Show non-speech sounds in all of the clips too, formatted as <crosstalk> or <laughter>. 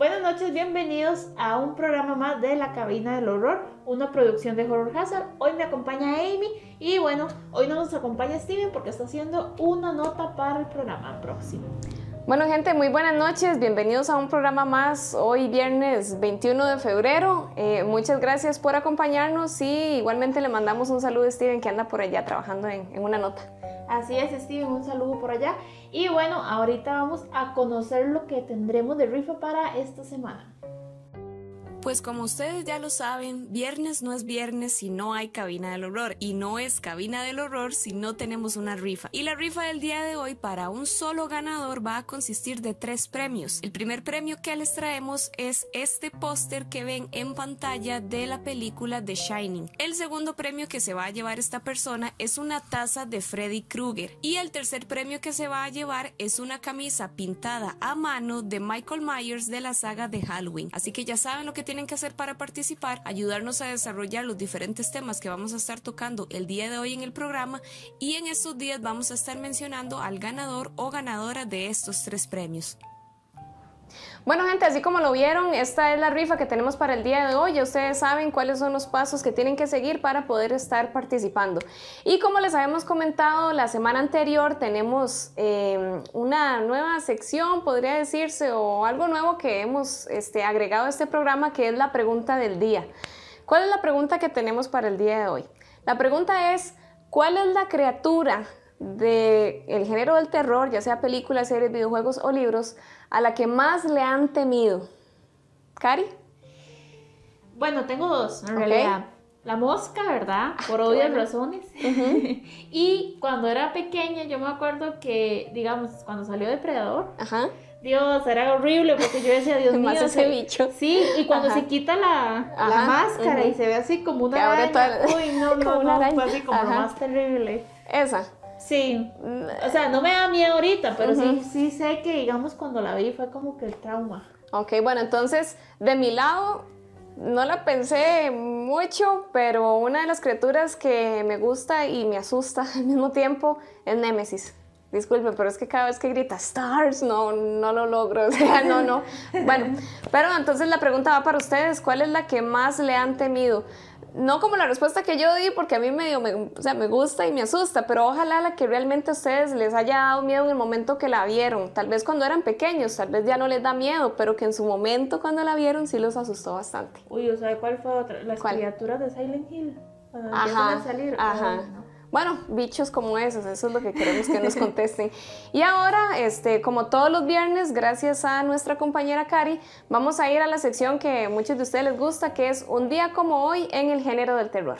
Buenas noches, bienvenidos a un programa más de La Cabina del Horror, una producción de Horror Hazard. Hoy me acompaña Amy y bueno, hoy no nos acompaña Steven porque está haciendo una nota para el programa próximo. Bueno gente, muy buenas noches, bienvenidos a un programa más hoy viernes 21 de febrero. Eh, muchas gracias por acompañarnos y igualmente le mandamos un saludo a Steven que anda por allá trabajando en, en una nota. Así es, Steven, un saludo por allá. Y bueno, ahorita vamos a conocer lo que tendremos de rifa para esta semana. Pues como ustedes ya lo saben, viernes no es viernes si no hay cabina del horror y no es cabina del horror si no tenemos una rifa. Y la rifa del día de hoy para un solo ganador va a consistir de tres premios. El primer premio que les traemos es este póster que ven en pantalla de la película The Shining. El segundo premio que se va a llevar esta persona es una taza de Freddy Krueger. Y el tercer premio que se va a llevar es una camisa pintada a mano de Michael Myers de la saga de Halloween. Así que ya saben lo que tienen que hacer para participar, ayudarnos a desarrollar los diferentes temas que vamos a estar tocando el día de hoy en el programa y en estos días vamos a estar mencionando al ganador o ganadora de estos tres premios. Bueno gente, así como lo vieron, esta es la rifa que tenemos para el día de hoy. Ustedes saben cuáles son los pasos que tienen que seguir para poder estar participando. Y como les habíamos comentado la semana anterior, tenemos eh, una nueva sección, podría decirse, o algo nuevo que hemos este, agregado a este programa, que es la pregunta del día. ¿Cuál es la pregunta que tenemos para el día de hoy? La pregunta es, ¿cuál es la criatura del género del terror, ya sea películas, series, videojuegos o libros, a la que más le han temido? ¿Cari? Bueno, tengo dos, en realidad. La mosca, ¿verdad? Por obvias razones. <laughs> y cuando era pequeña, yo me acuerdo que, digamos, cuando salió Depredador, Dios, era horrible porque yo decía, Dios <laughs> mío. Más ese bicho. Sí, y cuando se quita la, la máscara y se ve así como una araña. Uy, no, <laughs> no, no, fue así como lo más terrible. Esa. Sí, o sea, no me da miedo ahorita, pero sí, sí sé que, digamos, cuando la vi fue como que el trauma. Ok, bueno, entonces, de mi lado, no la pensé mucho, pero una de las criaturas que me gusta y me asusta <laughs> al mismo tiempo es Némesis. Disculpe, pero es que cada vez que grita Stars, no, no lo logro. <laughs> O sea, no, no. Bueno, pero entonces la pregunta va para ustedes: ¿cuál es la que más le han temido? No como la respuesta que yo di, porque a mí medio me, o sea, me gusta y me asusta, pero ojalá la que realmente a ustedes les haya dado miedo en el momento que la vieron. Tal vez cuando eran pequeños, tal vez ya no les da miedo, pero que en su momento cuando la vieron sí los asustó bastante. Uy, o sea, ¿cuál fue otra? Las criaturas de Silent Hill. Cuando ajá, a salir. Ajá. Bueno, bichos como esos, eso es lo que queremos que nos contesten. Y ahora, este, como todos los viernes, gracias a nuestra compañera Cari, vamos a ir a la sección que a muchos de ustedes les gusta, que es Un día como hoy en el género del terror.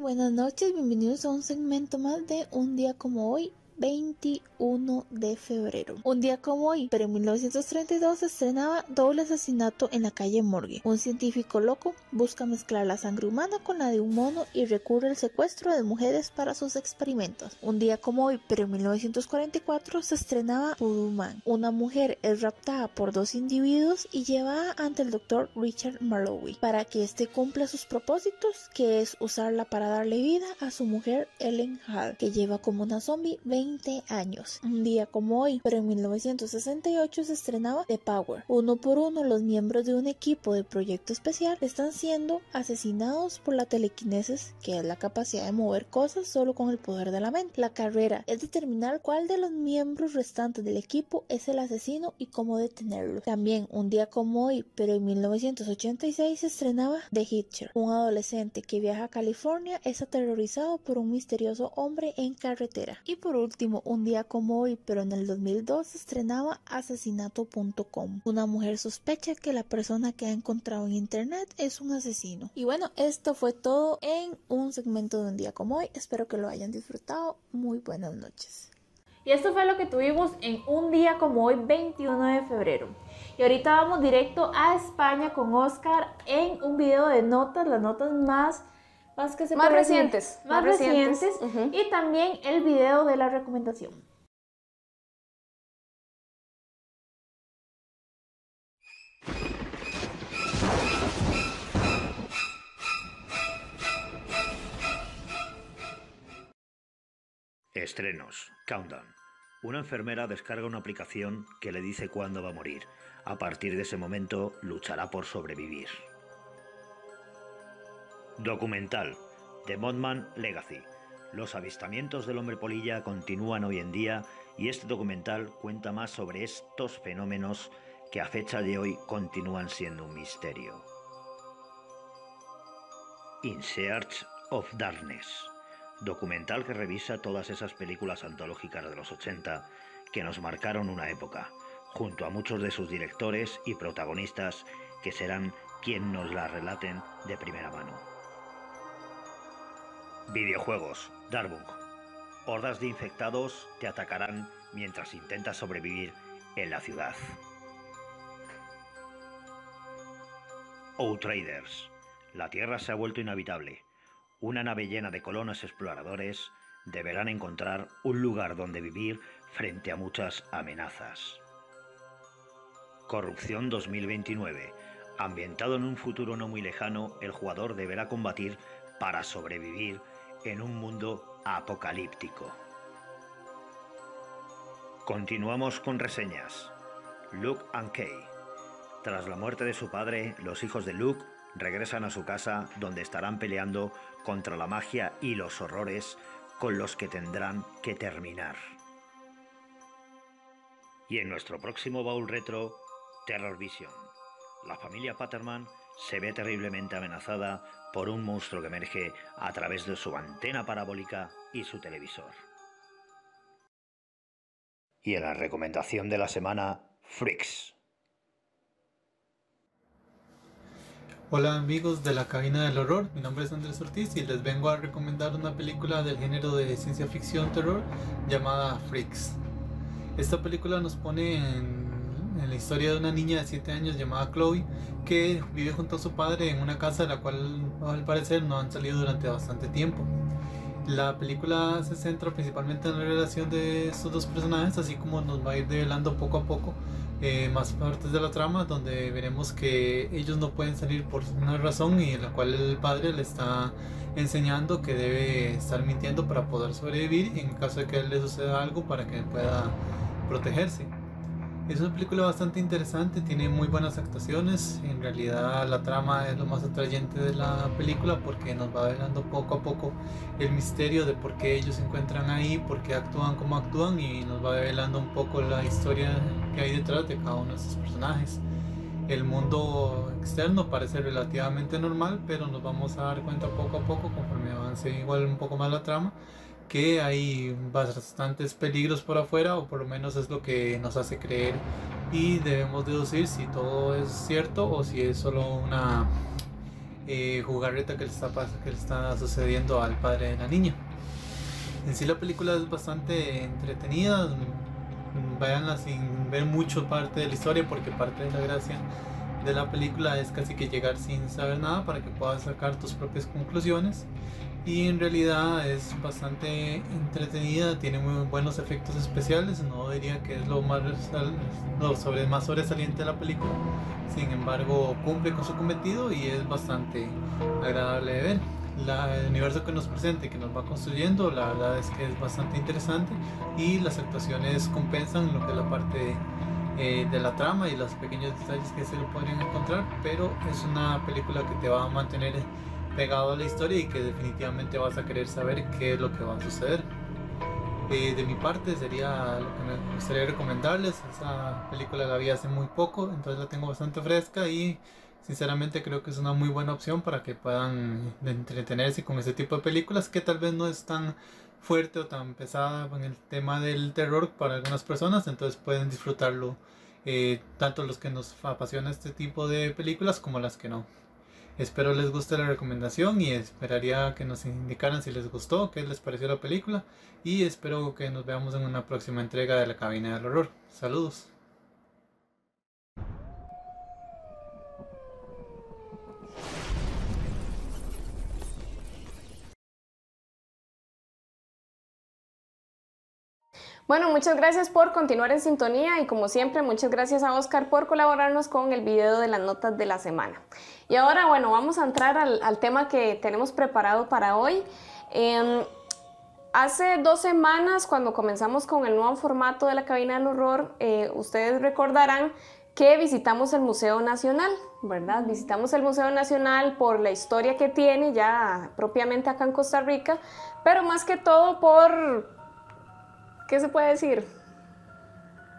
Buenas noches, bienvenidos a un segmento más de Un día como hoy 21 de febrero. Un día como hoy, pero en 1932 se estrenaba Doble asesinato en la calle Morgue. Un científico loco busca mezclar la sangre humana con la de un mono y recurre al secuestro de mujeres para sus experimentos. Un día como hoy, pero en 1944 se estrenaba Voodoo Man. Una mujer es raptada por dos individuos y llevada ante el doctor Richard Marlowe para que éste cumpla sus propósitos, que es usarla para darle vida a su mujer Ellen Hall, que lleva como una zombie 20 años. Un día como hoy, pero en 1968 se estrenaba The Power. Uno por uno, los miembros de un equipo de proyecto especial están siendo asesinados por la telequinesis, que es la capacidad de mover cosas solo con el poder de la mente. La carrera es determinar cuál de los miembros restantes del equipo es el asesino y cómo detenerlo. También un día como hoy, pero en 1986 se estrenaba The Hitcher. Un adolescente que viaja a California es aterrorizado por un misterioso hombre en carretera. Y por último, un día como hoy, pero en el 2002 se estrenaba asesinato.com. Una mujer sospecha que la persona que ha encontrado en internet es un asesino. Y bueno, esto fue todo en un segmento de un día como hoy. Espero que lo hayan disfrutado. Muy buenas noches. Y esto fue lo que tuvimos en un día como hoy, 21 de febrero. Y ahorita vamos directo a España con Oscar en un video de notas, las notas más más, que se más recientes. Más, recientes. Y también el video de la recomendación. Estrenos. Countdown. Una enfermera descarga una aplicación que le dice cuándo va a morir. A partir de ese momento luchará por sobrevivir. Documental The Mothman Legacy. Los avistamientos del hombre polilla continúan hoy en día y este documental cuenta más sobre estos fenómenos que a fecha de hoy continúan siendo un misterio. In Search of Darkness, documental que revisa todas esas películas antológicas de los 80 que nos marcaron una época, junto a muchos de sus directores y protagonistas que serán quien nos la relaten de primera mano. Videojuegos, Darbunk. Hordas de infectados te atacarán mientras intentas sobrevivir en la ciudad. Outriders. La Tierra se ha vuelto inhabitable. Una nave llena de colonos exploradores deberán encontrar un lugar donde vivir frente a muchas amenazas. Corrupción 2029. Ambientado en un futuro no muy lejano, el jugador deberá combatir para sobrevivir en un mundo apocalíptico. Continuamos con reseñas. Luke and Kay. Tras la muerte de su padre, los hijos de Luke regresan a su casa donde estarán peleando contra la magia y los horrores con los que tendrán que terminar. Y en nuestro próximo baúl retro, Terror Vision. La familia Patterman se ve terriblemente amenazada por un monstruo que emerge a través de su antena parabólica y su televisor. Y en la recomendación de la semana, Freaks. Hola amigos de la cabina del horror, mi nombre es Andrés Ortiz y les vengo a recomendar una película del género de ciencia ficción terror llamada Freaks. Esta película nos pone en, en, la historia de una niña de 7 años llamada Chloe que vive junto a su padre en una casa de la cual al parecer no han salido durante bastante tiempo. La película se centra principalmente en la relación de estos dos personajes, así como nos va a ir develando poco a poco eh, más partes de la trama, donde veremos que ellos no pueden salir por una razón y en la cual el padre le está enseñando que debe estar mintiendo para poder sobrevivir en caso de que le suceda algo para que pueda protegerse. Es una película bastante interesante, tiene muy buenas actuaciones. En realidad la trama es lo más atrayente de la película porque nos va velando poco a poco el misterio de por qué ellos se encuentran ahí, por qué actúan como actúan y nos va velando un poco la historia que hay detrás de cada uno de estos personajes. El mundo externo parece relativamente normal, pero nos vamos a dar cuenta poco a poco conforme avance igual un poco más la trama que hay bastantes peligros por afuera o por lo menos es lo que nos hace creer. Y debemos deducir si todo es cierto o si es solo una eh, jugarreta que le, está, que le está sucediendo al padre de la niña. En sí la película es bastante entretenida, vayanla sin ver mucho parte de la historia porque parte de la gracia de la película es casi que llegar sin saber nada para que puedas sacar tus propias conclusiones y en realidad es bastante entretenida, tiene muy buenos efectos especiales, no diría que es lo más, lo sobre, más sobresaliente de la película, sin embargo cumple con su cometido y es bastante agradable de ver. La, el universo que nos presenta y que nos va construyendo, la verdad es que es bastante interesante y las actuaciones compensan lo que es la parte eh, de la trama y los pequeños detalles que se lo podrían encontrar, pero es una película que te va a mantener pegado a la historia y que definitivamente vas a querer saber qué es lo que va a suceder. Eh, de mi parte sería lo que me gustaría recomendarles. Esa película la vi hace muy poco, entonces la tengo bastante fresca y sinceramente creo que es una muy buena opción para que puedan entretenerse con ese tipo de películas que tal vez no es tan fuerte o tan pesada en el tema del terror para algunas personas, entonces pueden disfrutarlo eh, tanto los que nos apasiona este tipo de películas como las que no. Espero les guste la recomendación y esperaría que nos indicaran si les gustó, qué les pareció la película y espero que nos veamos en una próxima entrega de la cabina del horror. Saludos. Bueno, muchas gracias por continuar en sintonía y como siempre, muchas gracias a Oscar por colaborarnos con el video de las notas de la semana. Y ahora, bueno, vamos a entrar al, tema que tenemos preparado para hoy. Em, Hace dos semanas, cuando comenzamos con el nuevo formato de la cabina del horror, eh, ustedes recordarán que visitamos el Museo Nacional, ¿verdad? Visitamos el Museo Nacional por la historia que tiene ya propiamente acá en Costa Rica, pero más que todo por, ¿qué se puede decir?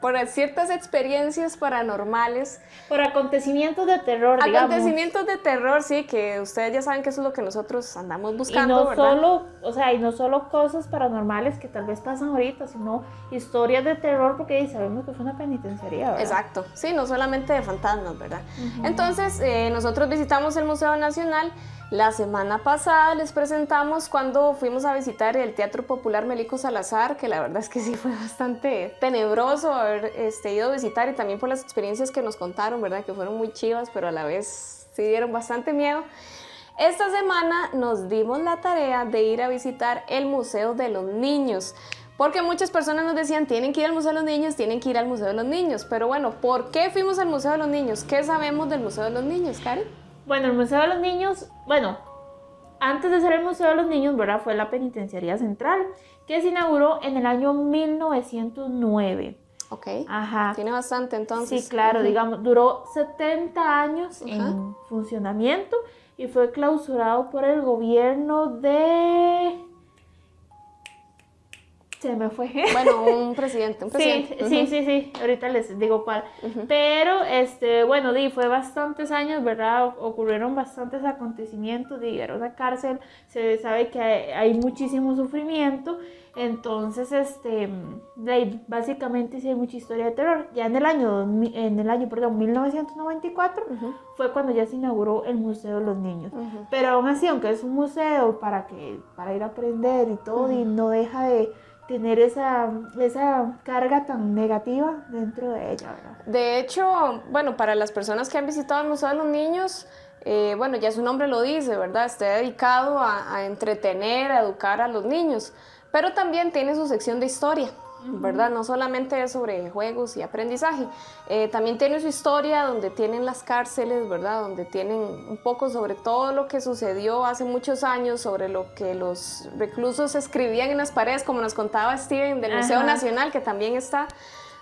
por ciertas experiencias paranormales. Por acontecimientos de terror, digamos. Acontecimientos de terror, sí, que ustedes ya saben que eso es lo que nosotros andamos buscando, y no solo, o sea, y no solo cosas paranormales que tal vez pasan ahorita, sino historias de terror, porque sabemos que es una penitenciaría, ¿verdad? Exacto, sí, no solamente de fantasmas, ¿verdad? Entonces, eh, nosotros visitamos el Museo Nacional la semana pasada les presentamos cuando fuimos a visitar el Teatro Popular Melico Salazar, que la verdad es que sí fue <laughs> bastante tenebroso haber este, ido a visitar y también por las experiencias que nos contaron, ¿verdad? Que fueron muy chivas, pero a la vez sí dieron bastante miedo. Esta semana nos dimos la tarea de ir a visitar el Museo de los Niños. Porque muchas personas nos decían, tienen que ir al Museo de los Niños, tienen que ir al Museo de los Niños. Pero bueno, ¿por qué fuimos al Museo de los Niños? ¿Qué sabemos del Museo de los Niños, Karen? Bueno, el Museo de los Niños, bueno, antes de ser el Museo de los Niños, ¿verdad? Fue la Penitenciaría Central, que se inauguró en el año 1909. Ok. Ajá. Tiene bastante entonces. Sí, claro, digamos, duró 70 años en funcionamiento y fue clausurado por el gobierno de <laughs> se me fue. Bueno, un presidente, un presidente. Sí, sí, sí, sí, ahorita les digo cuál. Pero, este, bueno, di, fue bastantes años, ¿verdad? Ocurrieron bastantes acontecimientos, di, era una cárcel, se sabe que hay, muchísimo sufrimiento, entonces, este, básicamente sí hay mucha historia de terror. Ya en el año, en el año, perdón, 1994, fue cuando ya se inauguró el Museo de los Niños. Pero aún así, aunque es un museo para, que, para ir a aprender y todo, y no deja de tener esa, esa carga tan negativa dentro de ella. De hecho, bueno, para las personas que han visitado el Museo de los Niños, eh, bueno, ya su nombre lo dice, ¿verdad? Está dedicado a, a entretener, a educar a los niños, pero también tiene su sección de historia. ¿Verdad? No solamente es sobre juegos y aprendizaje, eh, también tiene su historia donde tienen las cárceles, ¿verdad? Donde tienen un poco sobre todo lo que sucedió hace muchos años, sobre lo que los reclusos escribían en las paredes, como nos contaba Steven del Museo Nacional, que también está.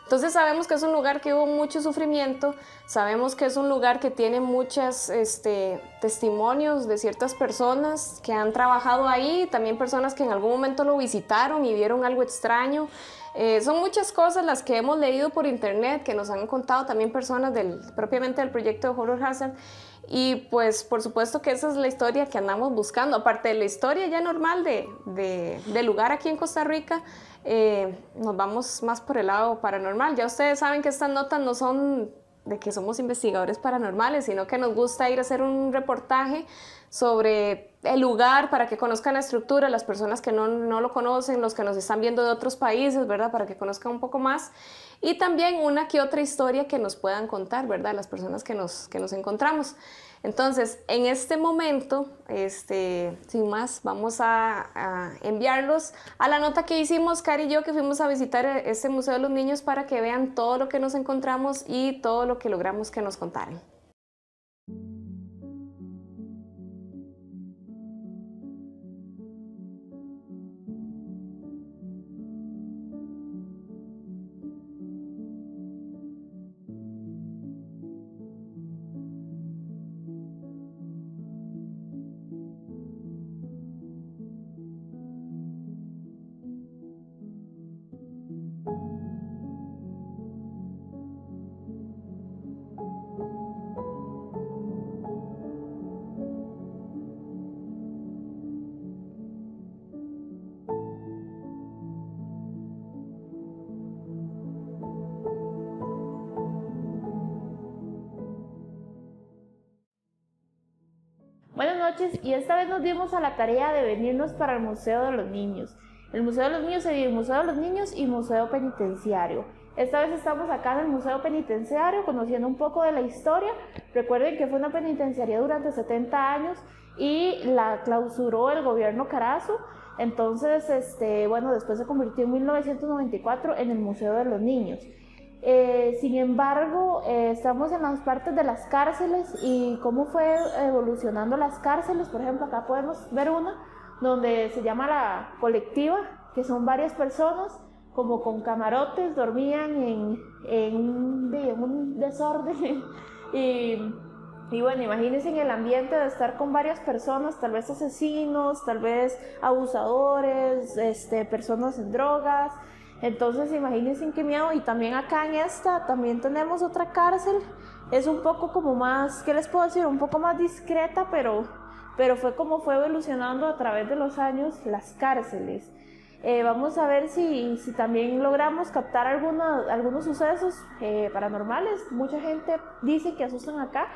Entonces sabemos que es un lugar que hubo mucho sufrimiento, sabemos que es un lugar que tiene muchos este, testimonios de ciertas personas que han trabajado ahí, también personas que en algún momento lo visitaron y vieron algo extraño. Eh, son muchas cosas las que hemos leído por internet, que nos han contado también personas del, propiamente del proyecto de Horror Hazard. Y pues por supuesto que esa es la historia que andamos buscando, aparte de la historia ya normal de, de, lugar aquí en Costa Rica, eh, nos vamos más por el lado paranormal. Ya ustedes saben que estas notas no son de que somos investigadores paranormales, sino que nos gusta ir a hacer un reportaje sobre el lugar para que conozcan la estructura, las personas que no, no, lo conocen, los que nos están viendo de otros países, ¿verdad? Para que conozcan un poco más. Y también una que otra historia que nos puedan contar, ¿verdad? Las personas que nos, que nos encontramos. Entonces, en este momento, este, sin más, vamos a, a, enviarlos a la nota que hicimos, Cari y yo, que fuimos a visitar este Museo de los Niños para que vean todo lo que nos encontramos y todo lo que logramos que nos contaran. Esta vez nos dimos a la tarea de venirnos para el Museo de los Niños. El Museo de los Niños se divide Museo de los Niños y Museo Penitenciario. Esta vez estamos acá en el Museo Penitenciario conociendo un poco de la historia. Recuerden que fue una penitenciaría durante 70 años y la clausuró el gobierno Carazo. Entonces, este, bueno, después se convirtió en 1994 en el Museo de los Niños. Eh, sin embargo, eh, estamos en las partes de las cárceles y cómo fue evolucionando las cárceles. Por ejemplo, acá podemos ver una donde se llama la colectiva, que son varias personas como con camarotes, dormían en, un desorden. <laughs> y, y, bueno, imagínense en el ambiente de estar con varias personas, tal vez asesinos, tal vez abusadores, este, personas en drogas. Entonces, imagínense qué miedo. Y también acá en esta, también tenemos otra cárcel. Es un poco como más, ¿qué les puedo decir? Un poco más discreta, pero, pero fue como fue evolucionando a través de los años las cárceles. Eh, vamos a ver si, si, también logramos captar algunos sucesos eh, paranormales. Mucha gente dice que asustan acá.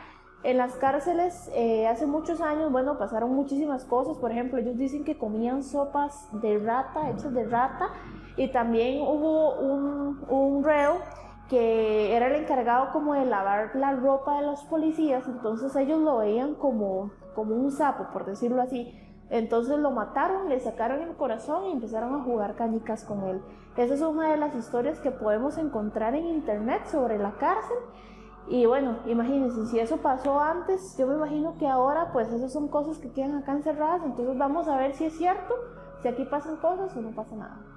En las cárceles eh, hace muchos años, bueno, pasaron muchísimas cosas. Por ejemplo, ellos dicen que comían sopas de rata, hechas de rata. Y también hubo un, reo que era el encargado como de lavar la ropa de los policías. Entonces ellos lo veían como, como un sapo, por decirlo así. Entonces lo mataron, le sacaron el corazón y empezaron a jugar canicas con él. Esa es una de las historias que podemos encontrar en internet sobre la cárcel. Y bueno, imagínense, si eso pasó antes, yo me imagino que ahora pues esas son cosas que quedan acá encerradas. Entonces vamos a ver si es cierto, si aquí pasan cosas o no pasa nada.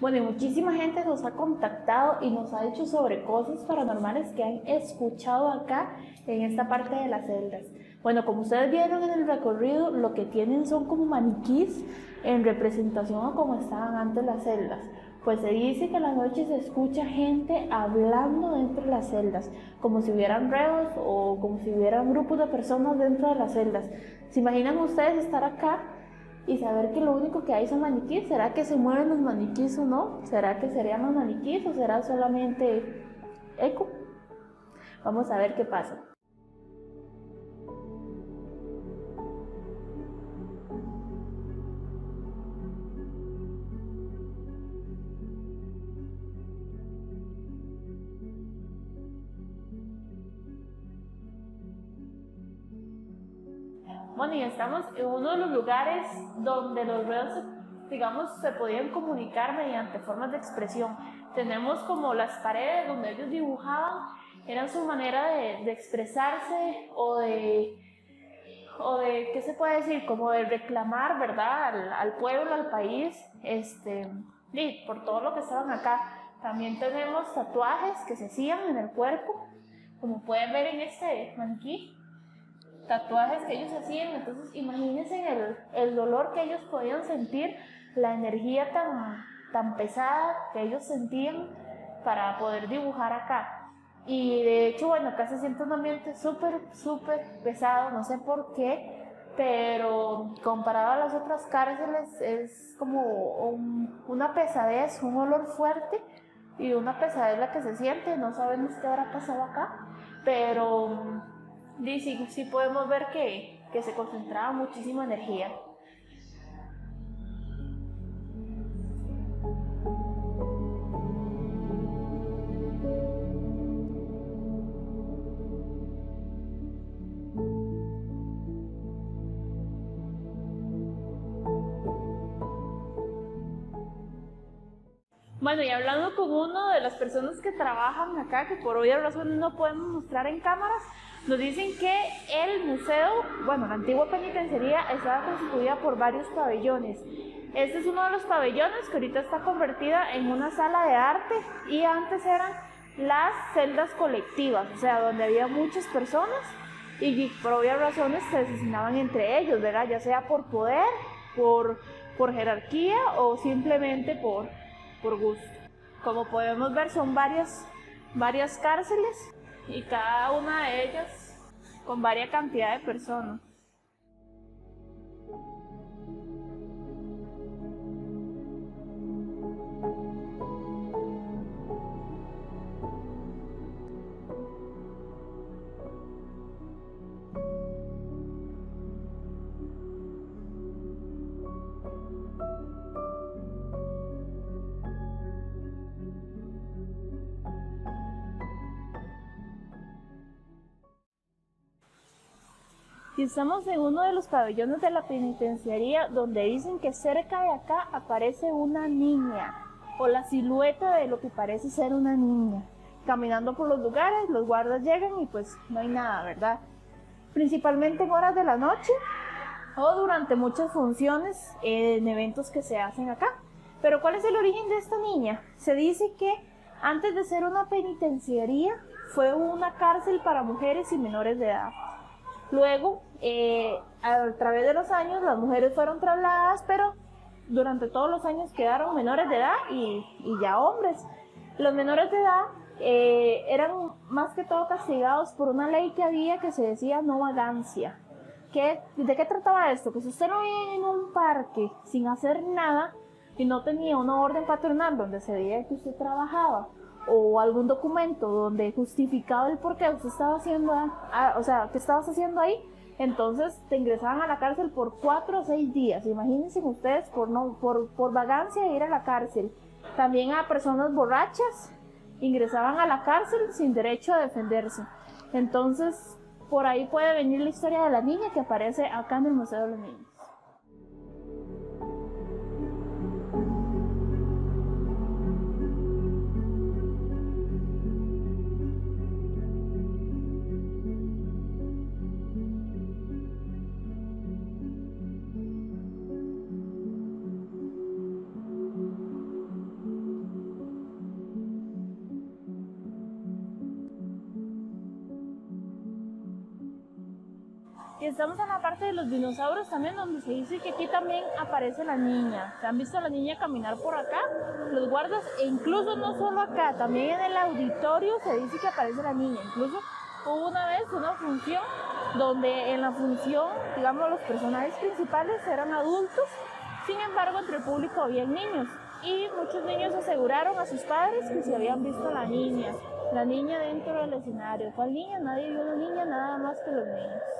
Bueno, y muchísima gente nos ha contactado y nos ha dicho sobre cosas paranormales que han escuchado acá en esta parte de las celdas. Bueno, como ustedes vieron en el recorrido, lo que tienen son como maniquís en representación a cómo estaban antes las celdas. Pues se dice que a la noche se escucha gente hablando dentro de las celdas, como si hubieran reos o como si hubieran grupos de personas dentro de las celdas. ¿Se imaginan ustedes estar acá y saber que lo único que hay son maniquíes. ¿Será que se mueven los maniquíes o no? ¿Será que serían los maniquíes o será solamente eco? Vamos a ver qué pasa. Estamos en uno de los lugares donde los reos, digamos, se podían comunicar mediante formas de expresión. Tenemos como las paredes donde ellos dibujaban, eran su manera de, expresarse o de, o de, ¿qué se puede decir? Como de reclamar, ¿verdad? Al, al pueblo, al país, este, y por todo lo que estaban acá. También tenemos tatuajes que se hacían en el cuerpo, como pueden ver en este maniquí tatuajes que ellos hacían, entonces imagínense el, el dolor que ellos podían sentir, la energía tan, tan pesada que ellos sentían para poder dibujar acá. Y de hecho, bueno, acá se siente un ambiente súper, súper pesado, no sé por qué, pero comparado a las otras cárceles es como una pesadez, un olor fuerte y una pesadez la que se siente, no sabemos qué habrá pasado acá, pero sí, sí podemos ver que, que se concentraba muchísima energía. Bueno, y hablando con uno de las personas que trabajan acá, que por obvias razones no podemos mostrar en cámaras, nos dicen que el museo, bueno, la antigua penitenciaría estaba constituida por varios pabellones. Este es uno de los pabellones que ahorita está convertida en una sala de arte y antes eran las celdas colectivas, o sea, donde había muchas personas y por obvias razones se asesinaban entre ellos, ¿verdad? Ya sea por poder, por, por jerarquía o simplemente por, por gusto. Como podemos ver, son varias, varias cárceles y cada una de ellas con varias cantidad de personas. Y estamos en uno de los pabellones de la penitenciaría donde dicen que cerca de acá aparece una niña o la silueta de lo que parece ser una niña. Caminando por los lugares, los guardas llegan y pues no hay nada, ¿verdad? Principalmente en horas de la noche o durante muchas funciones en eventos que se hacen acá. Pero ¿cuál es el origen de esta niña? Se dice que antes de ser una penitenciaría fue una cárcel para mujeres y menores de edad. Luego, eh, a través de los años, las mujeres fueron trasladadas, pero durante todos los años quedaron menores de edad y, ya hombres. Los menores de edad eh, eran más que todo castigados por una ley que había que se decía no vagancia. ¿Qué, ¿De qué trataba esto? Que si usted no vivía en un parque sin hacer nada y no tenía una orden patronal donde se veía que usted trabajaba o algún documento donde justificaba el por qué usted estaba haciendo, ah, o sea, qué estabas haciendo ahí, entonces te ingresaban a la cárcel por cuatro o seis días. Imagínense ustedes por, no, por, por vagancia ir a la cárcel. También a personas borrachas ingresaban a la cárcel sin derecho a defenderse. Entonces, por ahí puede venir la historia de la niña que aparece acá en el Museo de los Niños. Y estamos en la parte de los dinosaurios también, donde se dice que aquí también aparece la niña. ¿Se han visto a la niña caminar por acá? Los guardas, e incluso no solo acá, también en el auditorio se dice que aparece la niña. Incluso hubo una vez una función donde en la función, digamos, los personajes principales eran adultos, sin embargo, entre el público había niños. Y muchos niños aseguraron a sus padres que se habían visto a la niña, la niña dentro del escenario. ¿Cuál niña? Nadie vio a la niña, nada más que los niños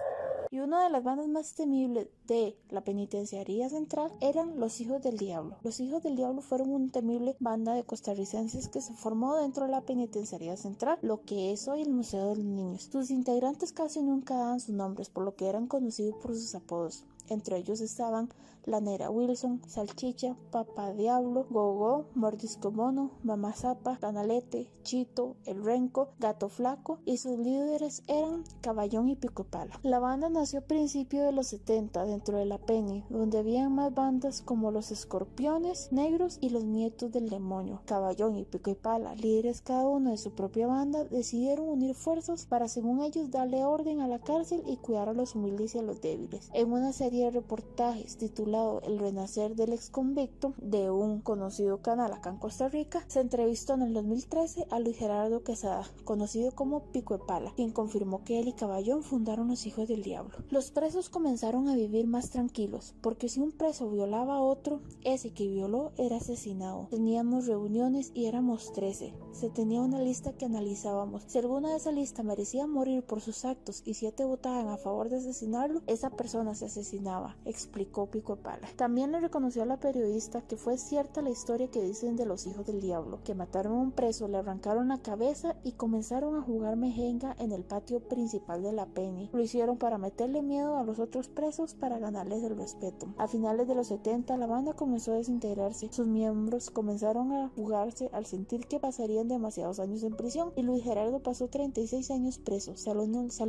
y una de las bandas más temibles de la penitenciaría central eran los Hijos del Diablo. Los Hijos del Diablo fueron una temible banda de costarricenses que se formó dentro de la penitenciaría central, lo que es hoy el Museo de los Niños. Sus integrantes casi nunca daban sus nombres, por lo que eran conocidos por sus apodos. Entre ellos estaban la Nera Wilson, Salchicha, Papa Diablo, Gogo, Mordisco Mono, Mamá Zapa, Canalete, Chito, El Renco, Gato Flaco y sus líderes eran Caballón y Pico Pala. La banda nació a principios de los 70 dentro de la Penny, donde había más bandas como los Escorpiones Negros y los Nietos del Demonio. Caballón y Pico y Pala, líderes cada uno de su propia banda, decidieron unir fuerzas para según ellos darle orden a la cárcel y cuidar a los humildes y a los débiles. En una serie de reportajes El renacer del ex convicto de un conocido canal acá en Costa Rica, se entrevistó en el 2013 a Luis Gerardo Quesada, conocido como Pico de Pala, quien confirmó que él y Caballón fundaron los Hijos del Diablo. Los presos comenzaron a vivir más tranquilos, porque si un preso violaba a otro, ese que violó era asesinado. Teníamos reuniones y éramos 13. Se tenía una lista que analizábamos. Si alguna de esa lista merecía morir por sus actos y siete votaban a favor de asesinarlo, esa persona se asesinaba, explicó Pico Pala. También le reconoció a la periodista que fue cierta la historia que dicen de los hijos del diablo, que mataron a un preso, le arrancaron la cabeza y comenzaron a jugar mejenga en el patio principal de la Penny. Lo hicieron para meterle miedo a los otros presos para ganarles el respeto. A finales de los 70 la banda comenzó a desintegrarse. Sus miembros comenzaron a jugarse al sentir que pasarían demasiados años en prisión y Luis Gerardo pasó 36 años preso. Salió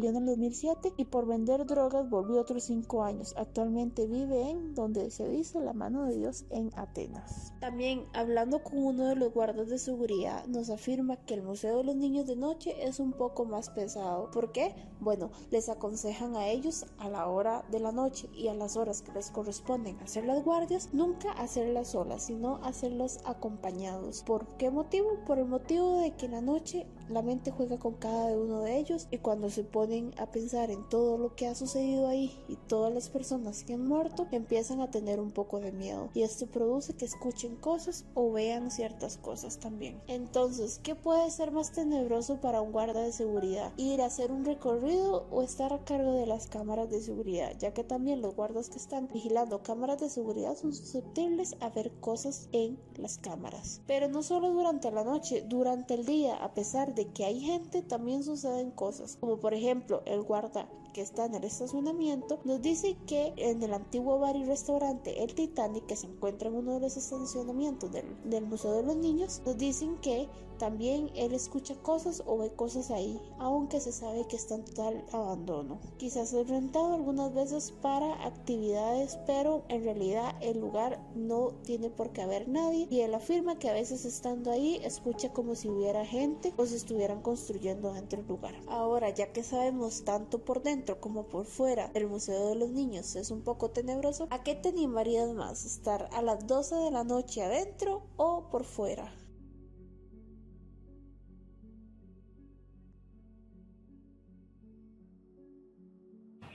en el 2007 y por vender drogas volvió otros 5 años. Actualmente vive en donde se dice la mano de Dios en Atenas. También hablando con uno de los guardas de seguridad nos afirma que el Museo de los Niños de Noche es un poco más pesado. ¿Por qué? Bueno, les aconsejan a ellos a la hora de la noche y a las horas que les corresponden hacer las guardias, nunca hacerlas solas, sino hacerlos acompañados. ¿Por qué motivo? Por el motivo de que en la noche la mente juega con cada uno de ellos y cuando se ponen a pensar en todo lo que ha sucedido ahí y todas las personas que han muerto, empiezan a tener un poco de miedo y esto produce que escuchen cosas o vean ciertas cosas también. Entonces, ¿qué puede ser más tenebroso para un guarda de seguridad? ¿Ir a hacer un recorrido o estar a cargo de las cámaras de seguridad? Ya que también los guardas que están vigilando cámaras de seguridad son susceptibles a ver cosas en las cámaras. Pero no solo durante la noche, durante el día, a pesar de que hay gente, también suceden cosas, como por ejemplo el guarda que está en el estacionamiento, nos dice que en el antiguo bar y restaurante El Titanic, que se encuentra en uno de los estacionamientos del, del Museo de los Niños, nos dicen que también él escucha cosas o ve cosas ahí, aunque se sabe que está en total abandono. Quizás es rentado algunas veces para actividades, pero en realidad el lugar no tiene por qué haber nadie y él afirma que a veces estando ahí escucha como si hubiera gente o se estuvieran construyendo dentro del lugar. Ahora, ya que sabemos tanto por dentro como por fuera el Museo de los Niños es un poco tenebroso, ¿a qué te animarías más? ¿Estar a las 12 de la noche adentro o por fuera?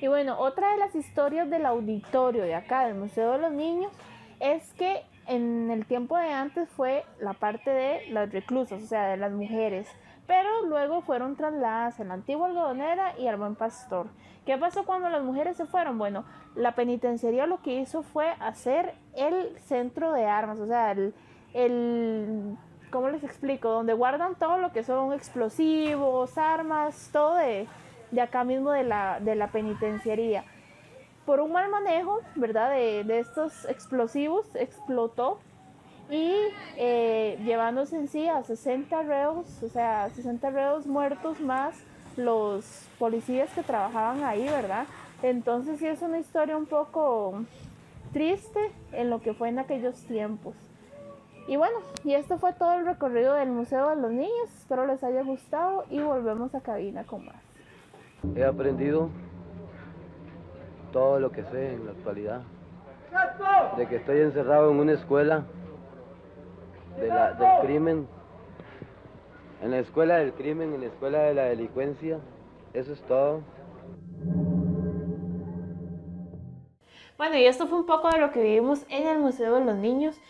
Y bueno, otra de las historias del auditorio de acá, del Museo de los Niños, es que en el tiempo de antes fue la parte de las reclusas, o sea, de las mujeres, pero luego fueron trasladadas en la antigua algodonera y al buen pastor. ¿Qué pasó cuando las mujeres se fueron? Bueno, la penitenciaría lo que hizo fue hacer el centro de armas, o sea, el, el ¿cómo les explico? Donde guardan todo lo que son explosivos, armas, todo de de acá mismo de la, de la penitenciaría. Por un mal manejo, ¿verdad? De, de estos explosivos, explotó y eh, llevándose en sí a 60 reos, o sea, 60 reos muertos más los policías que trabajaban ahí, ¿verdad? Entonces sí es una historia un poco triste en lo que fue en aquellos tiempos. Y bueno, y esto fue todo el recorrido del Museo de los Niños. Espero les haya gustado y volvemos a cabina con más. He aprendido todo lo que sé en la actualidad. De que estoy encerrado en una escuela de la, del crimen, en la escuela del crimen, en la escuela de la delincuencia. Eso es todo. Bueno, y esto fue un poco de lo que vivimos en el Museo de los Niños.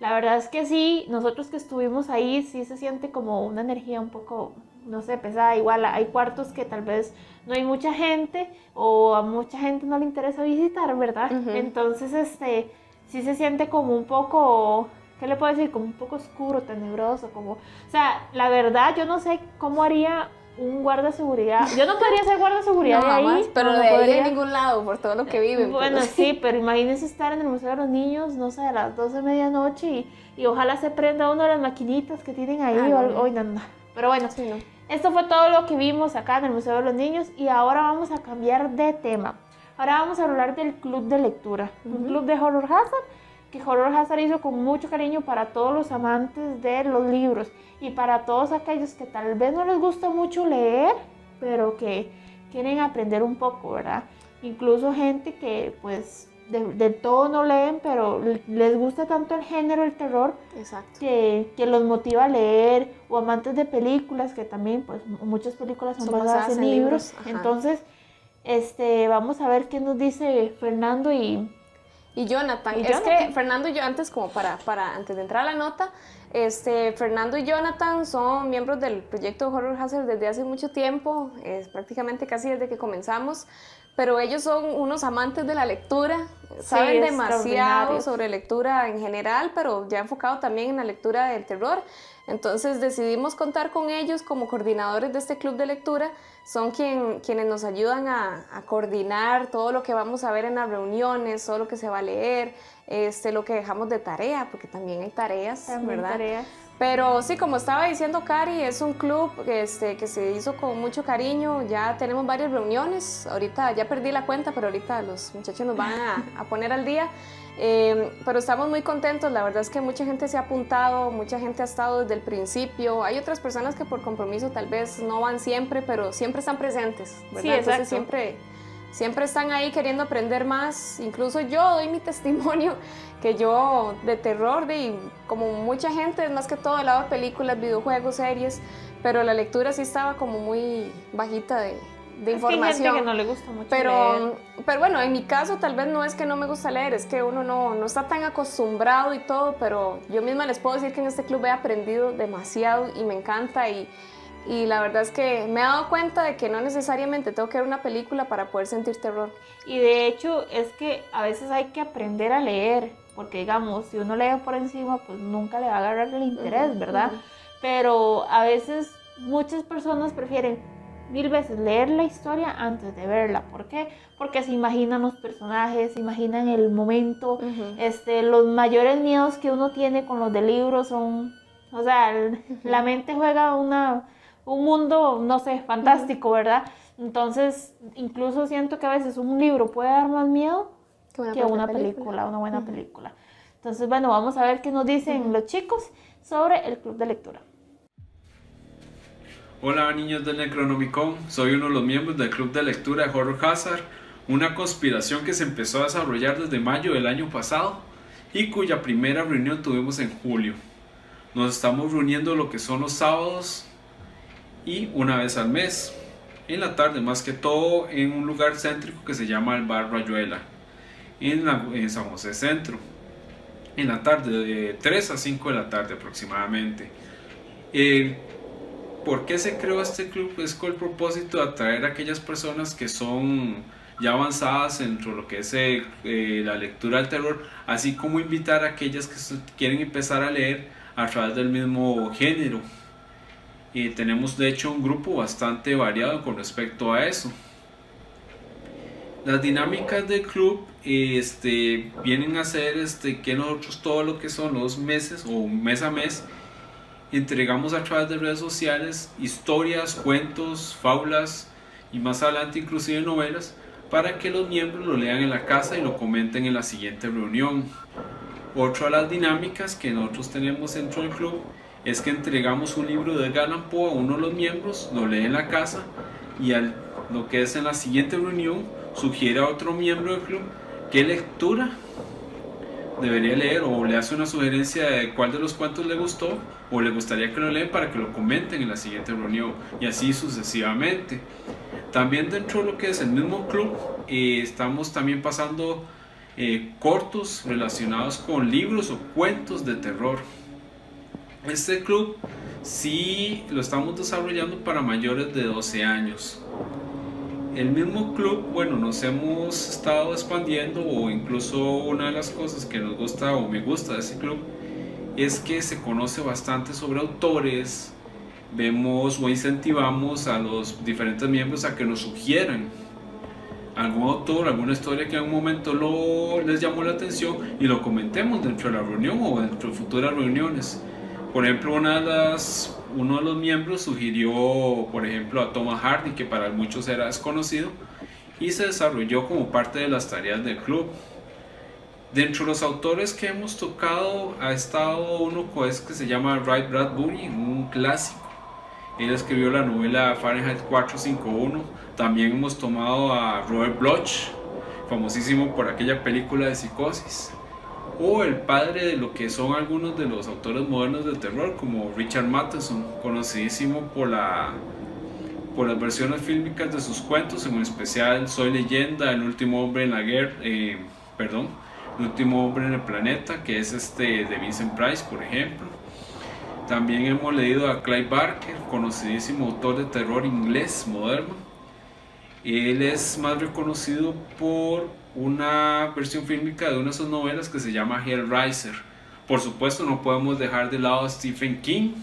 La verdad es que sí, nosotros que estuvimos ahí, sí se siente como una energía un poco no sé, pesada. Igual hay cuartos que tal vez no hay mucha gente o a mucha gente no le interesa visitar, ¿verdad? Entonces, este, sí se siente como un poco, ¿qué le puedo decir? Como un poco oscuro, tenebroso, como, o sea, la verdad yo no sé cómo haría un guarda de seguridad. Yo no podría ser guarda de seguridad <laughs> de ahí. pero de ahí en ningún lado, por todo lo que viven. Bueno, <laughs> sí, pero imagínense estar en el Museo de los Niños, no sé, a las 12 de medianoche y, y ojalá se prenda uno de las maquinitas que tienen ahí. Ah, o, no, no. Pero bueno, sí, no. Esto fue todo lo que vimos acá en el Museo de los Niños y ahora vamos a cambiar de tema. Ahora vamos a hablar del club de lectura, un club de Horror Hazard que Horror Hazard hizo con mucho cariño para todos los amantes de los libros y para todos aquellos que tal vez no les gusta mucho leer, pero que quieren aprender un poco, ¿verdad? Incluso gente que pues de, todo no leen, pero les gusta tanto el género, el terror, Que, que, los motiva a leer, o amantes de películas, que también, pues muchas películas son, basadas, en, libros. Entonces, este, vamos a ver qué nos dice Fernando y... Y Jonathan. es que Fernando y yo, antes como para, para, antes de entrar a la nota, este, Fernando y Jonathan son miembros del proyecto Horror Hazard desde hace mucho tiempo, es prácticamente casi desde que comenzamos pero ellos son unos amantes de la lectura, saben demasiado sobre lectura en general, pero ya enfocado también en la lectura del terror. Entonces decidimos contar con ellos como coordinadores de este club de lectura. Son quien, quienes nos ayudan a, coordinar todo lo que vamos a ver en las reuniones, todo lo que se va a leer, este, lo que dejamos de tarea, porque también hay tareas, ¿verdad? Tareas. Pero sí, como estaba diciendo Cari, es un club este, que se hizo con mucho cariño. Ya tenemos varias reuniones. Ahorita ya perdí la cuenta, pero ahorita los muchachos nos van <laughs> a, poner al día. Em, pero estamos muy contentos. La verdad es que mucha gente se ha apuntado, mucha gente ha estado desde el principio. Hay otras personas que por compromiso tal vez no van siempre, pero siempre están presentes. ¿verdad? Sí, Entonces siempre siempre están ahí queriendo aprender más. Incluso yo doy mi <laughs> testimonio que yo de terror, de, como mucha gente, es más que todo el lado de películas, videojuegos, series, pero la lectura sí estaba como muy bajita de, de información. Que que no le gusta mucho pero, pero bueno, en mi caso tal vez no es que no me gusta leer, es que uno no, no está tan acostumbrado y todo, pero yo misma les puedo decir que en este club he aprendido demasiado y me encanta y y la verdad es que me he dado cuenta de que no necesariamente tengo que ver una película para poder sentir terror. Y de hecho es que a veces hay que aprender a leer, porque digamos, si uno lee por encima, pues nunca le va a agarrar el interés, ¿verdad? Pero a veces muchas personas prefieren mil veces leer la historia antes de verla. ¿Por qué? Porque se imaginan los personajes, se imaginan el momento. este, los mayores miedos que uno tiene con los de libros son, o sea, la mente juega una, un mundo, no sé, fantástico, ¿verdad? Entonces, incluso siento que a veces un libro puede dar más miedo que una, película. una buena película. Entonces, bueno, vamos a ver qué nos dicen los chicos sobre el club de lectura. Hola niños del Necronomicon, soy uno de los miembros del club de lectura de Horror Hazard, una conspiración que se empezó a desarrollar desde mayo del año pasado y cuya primera reunión tuvimos en julio. Nos estamos reuniendo lo que son los sábados y una vez al mes, en la tarde más que todo en un lugar céntrico que se llama el Bar Rayuela, en, en San José Centro, en la tarde de 3 a 5 de la tarde aproximadamente. ¿Por qué se creó este club? Es con el propósito de atraer a aquellas personas que son ya avanzadas en lo que es eh, eh, la lectura del terror, así como invitar a aquellas que quieren empezar a leer a través del mismo género. Y tenemos de hecho un grupo bastante variado con respecto a eso. Las dinámicas del club este, vienen a ser este, que nosotros todo lo que son los meses o mes a mes entregamos a través de redes sociales historias, cuentos, fábulas y más adelante inclusive novelas para que los miembros lo lean en la casa y lo comenten en la siguiente reunión. Otra de las dinámicas que nosotros tenemos dentro del club es que entregamos un libro de Galán Poe a uno de los miembros, lo lee en la casa y al, lo que es en la siguiente reunión sugiere a otro miembro del club qué lectura debería leer o le hace una sugerencia de cuál de los cuentos le gustó o le gustaría que lo lean para que lo comenten en la siguiente reunión y así sucesivamente. También dentro de lo que es el mismo club eh, estamos también pasando eh, cortos relacionados con libros o cuentos de terror. Este club sí lo estamos desarrollando para mayores de 12 años el mismo club, bueno, nos hemos estado expandiendo o incluso una de las cosas que nos gusta o me gusta de ese club es que se conoce bastante sobre autores, vemos o incentivamos a los diferentes miembros a que nos sugieran algún autor, alguna historia que en un momento les llamó la atención y lo comentemos dentro de la reunión o dentro de futuras reuniones. Por ejemplo, uno de los miembros sugirió, por ejemplo, a Thomas Hardy, que para muchos era desconocido, y se desarrolló como parte de las tareas del club. Dentro de los autores que hemos tocado ha estado uno que se llama Ray Bradbury, un clásico. Él escribió la novela Fahrenheit 451. También hemos tomado a Robert Bloch, famosísimo por aquella película de psicosis o el padre de lo que son algunos de los autores modernos de terror, como Richard Matheson, conocidísimo por, la, por las versiones fílmicas de sus cuentos, en especial Soy leyenda, El último hombre en la guerra, eh, perdón, El último hombre en el planeta, que es este de Vincent Price, por ejemplo. También hemos leído a Clive Barker, conocidísimo autor de terror inglés moderno. Él es más reconocido por una versión fílmica de una de sus novelas que se llama Hellraiser. Por supuesto, no podemos dejar de lado a Stephen King.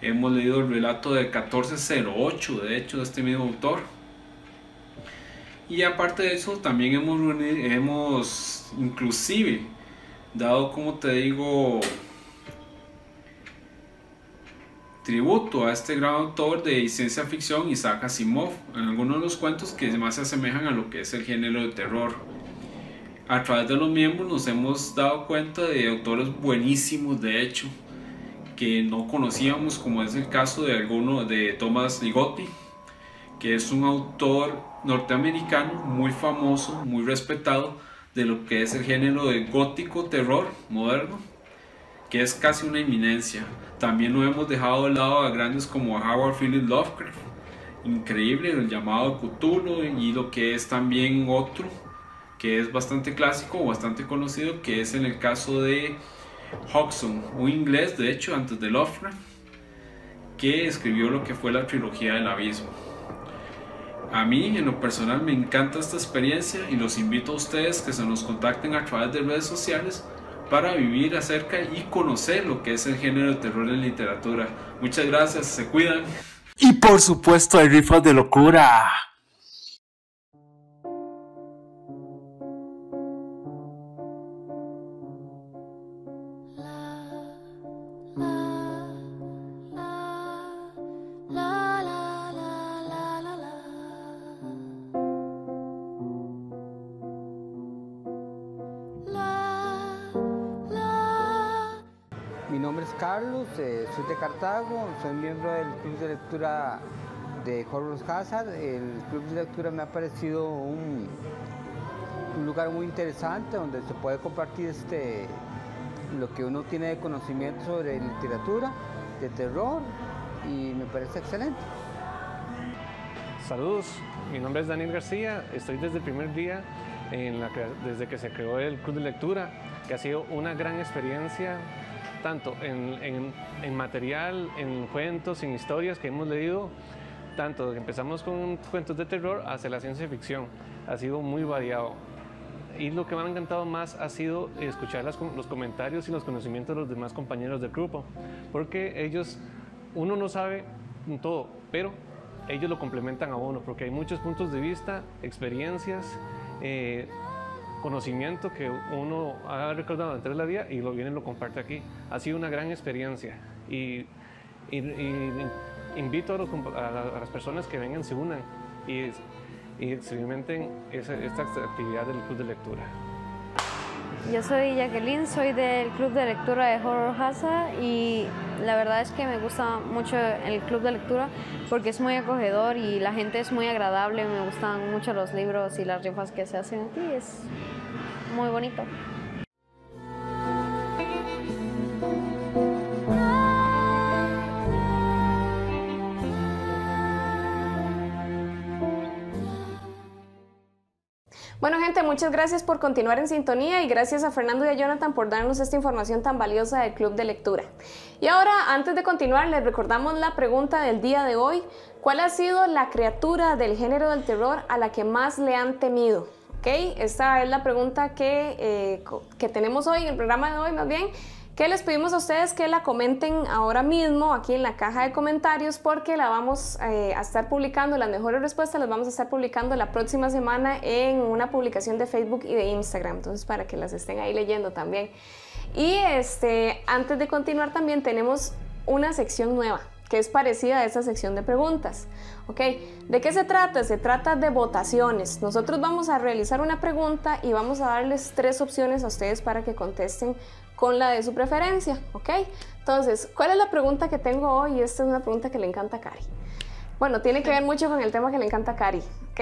Hemos leído el relato de 1408, de hecho, de este mismo autor. Y aparte de eso, también hemos, hemos inclusive dado, como te digo, tributo a este gran autor de ciencia ficción, Isaac Asimov, en algunos de los cuentos que más se asemejan a lo que es el género de terror. A través de los miembros nos hemos dado cuenta de autores buenísimos, de hecho, que no conocíamos, como es el caso de alguno de Thomas Ligotti, que es un autor norteamericano muy famoso, muy respetado de lo que es el género de gótico terror moderno, que es casi una eminencia. También no hemos dejado de lado a grandes como Howard Phillips Lovecraft, increíble, el llamado Cthulhu y lo que es también otro que es bastante clásico bastante conocido, que es en el caso de Hodgson, un inglés de hecho antes de Lovecraft, que escribió lo que fue la trilogía del abismo. A mí en lo personal me encanta esta experiencia y los invito a ustedes que se nos contacten a través de redes sociales para vivir acerca y conocer lo que es el género de terror en literatura. Muchas gracias, se cuidan. Y por supuesto hay rifas de locura. Soy de Cartago, soy miembro del Club de Lectura de Horror Hazard. El Club de Lectura me ha parecido un, lugar muy interesante donde se puede compartir este, lo que uno tiene de conocimiento sobre literatura, de terror, y me parece excelente. Saludos, mi nombre es Daniel García, estoy desde el primer día desde que se creó el Club de Lectura, que ha sido una gran experiencia tanto en, material, en cuentos, en historias que hemos leído, tanto que empezamos con cuentos de terror hasta la ciencia ficción. Ha sido muy variado. Y lo que me ha encantado más ha sido escuchar los comentarios y los conocimientos de los demás compañeros del grupo, porque ellos, uno no sabe todo, pero ellos lo complementan a uno, porque hay muchos puntos de vista, experiencias, eh, conocimiento que uno ha recordado de la vida y lo viene y lo comparte aquí. Ha sido una gran experiencia y, invito a, las personas que vengan, se unan y, experimenten esta actividad del club de lectura. Yo soy Jacqueline, soy del club de lectura de Horror Hazard y la verdad es que me gusta mucho el club de lectura porque es muy acogedor y la gente es muy agradable, me gustan mucho los libros y las rifas que se hacen aquí, es muy bonito. Bueno, gente, muchas gracias por continuar en sintonía y gracias a Fernando y a Jonathan por darnos esta información tan valiosa del Club de Lectura. Y ahora, antes de continuar, les recordamos la pregunta del día de hoy. ¿Cuál ha sido la criatura del género del terror a la que más le han temido? Esta es la pregunta que, eh, que tenemos hoy, en el programa de hoy más bien que les pedimos a ustedes que la comenten ahora mismo aquí en la caja de comentarios porque la vamos eh, a estar publicando, las mejores respuestas las vamos a estar publicando la próxima semana en una publicación de Facebook y de Instagram, entonces para que las estén ahí leyendo también. Y este, antes de continuar también tenemos una sección nueva que es parecida a esa sección de preguntas. ¿Ok? ¿De qué se trata? Se trata de votaciones. Nosotros vamos a realizar una pregunta y vamos a darles tres opciones a ustedes para que contesten con la de su preferencia, ¿ok? Entonces, ¿cuál es la pregunta que tengo hoy? Esta es una pregunta que le encanta a Cari. Bueno, tiene que ver mucho con el tema que le encanta a Cari, ¿ok?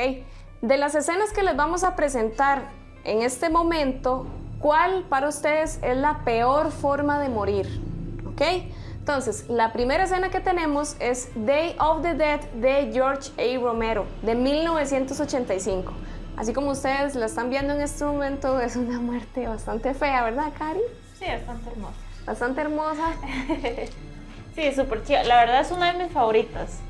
De las escenas que les vamos a presentar en este momento, ¿cuál para ustedes es la peor forma de morir? ¿Ok? Entonces, la primera escena que tenemos es Day of the Dead de George A. Romero, de 1985. Así como ustedes la están viendo en este momento, <laughs> es una muerte bastante fea, ¿verdad, Cari? Sí, bastante hermosa. Bastante hermosa. <laughs> sí, súper chida. La verdad es una de mis favoritas.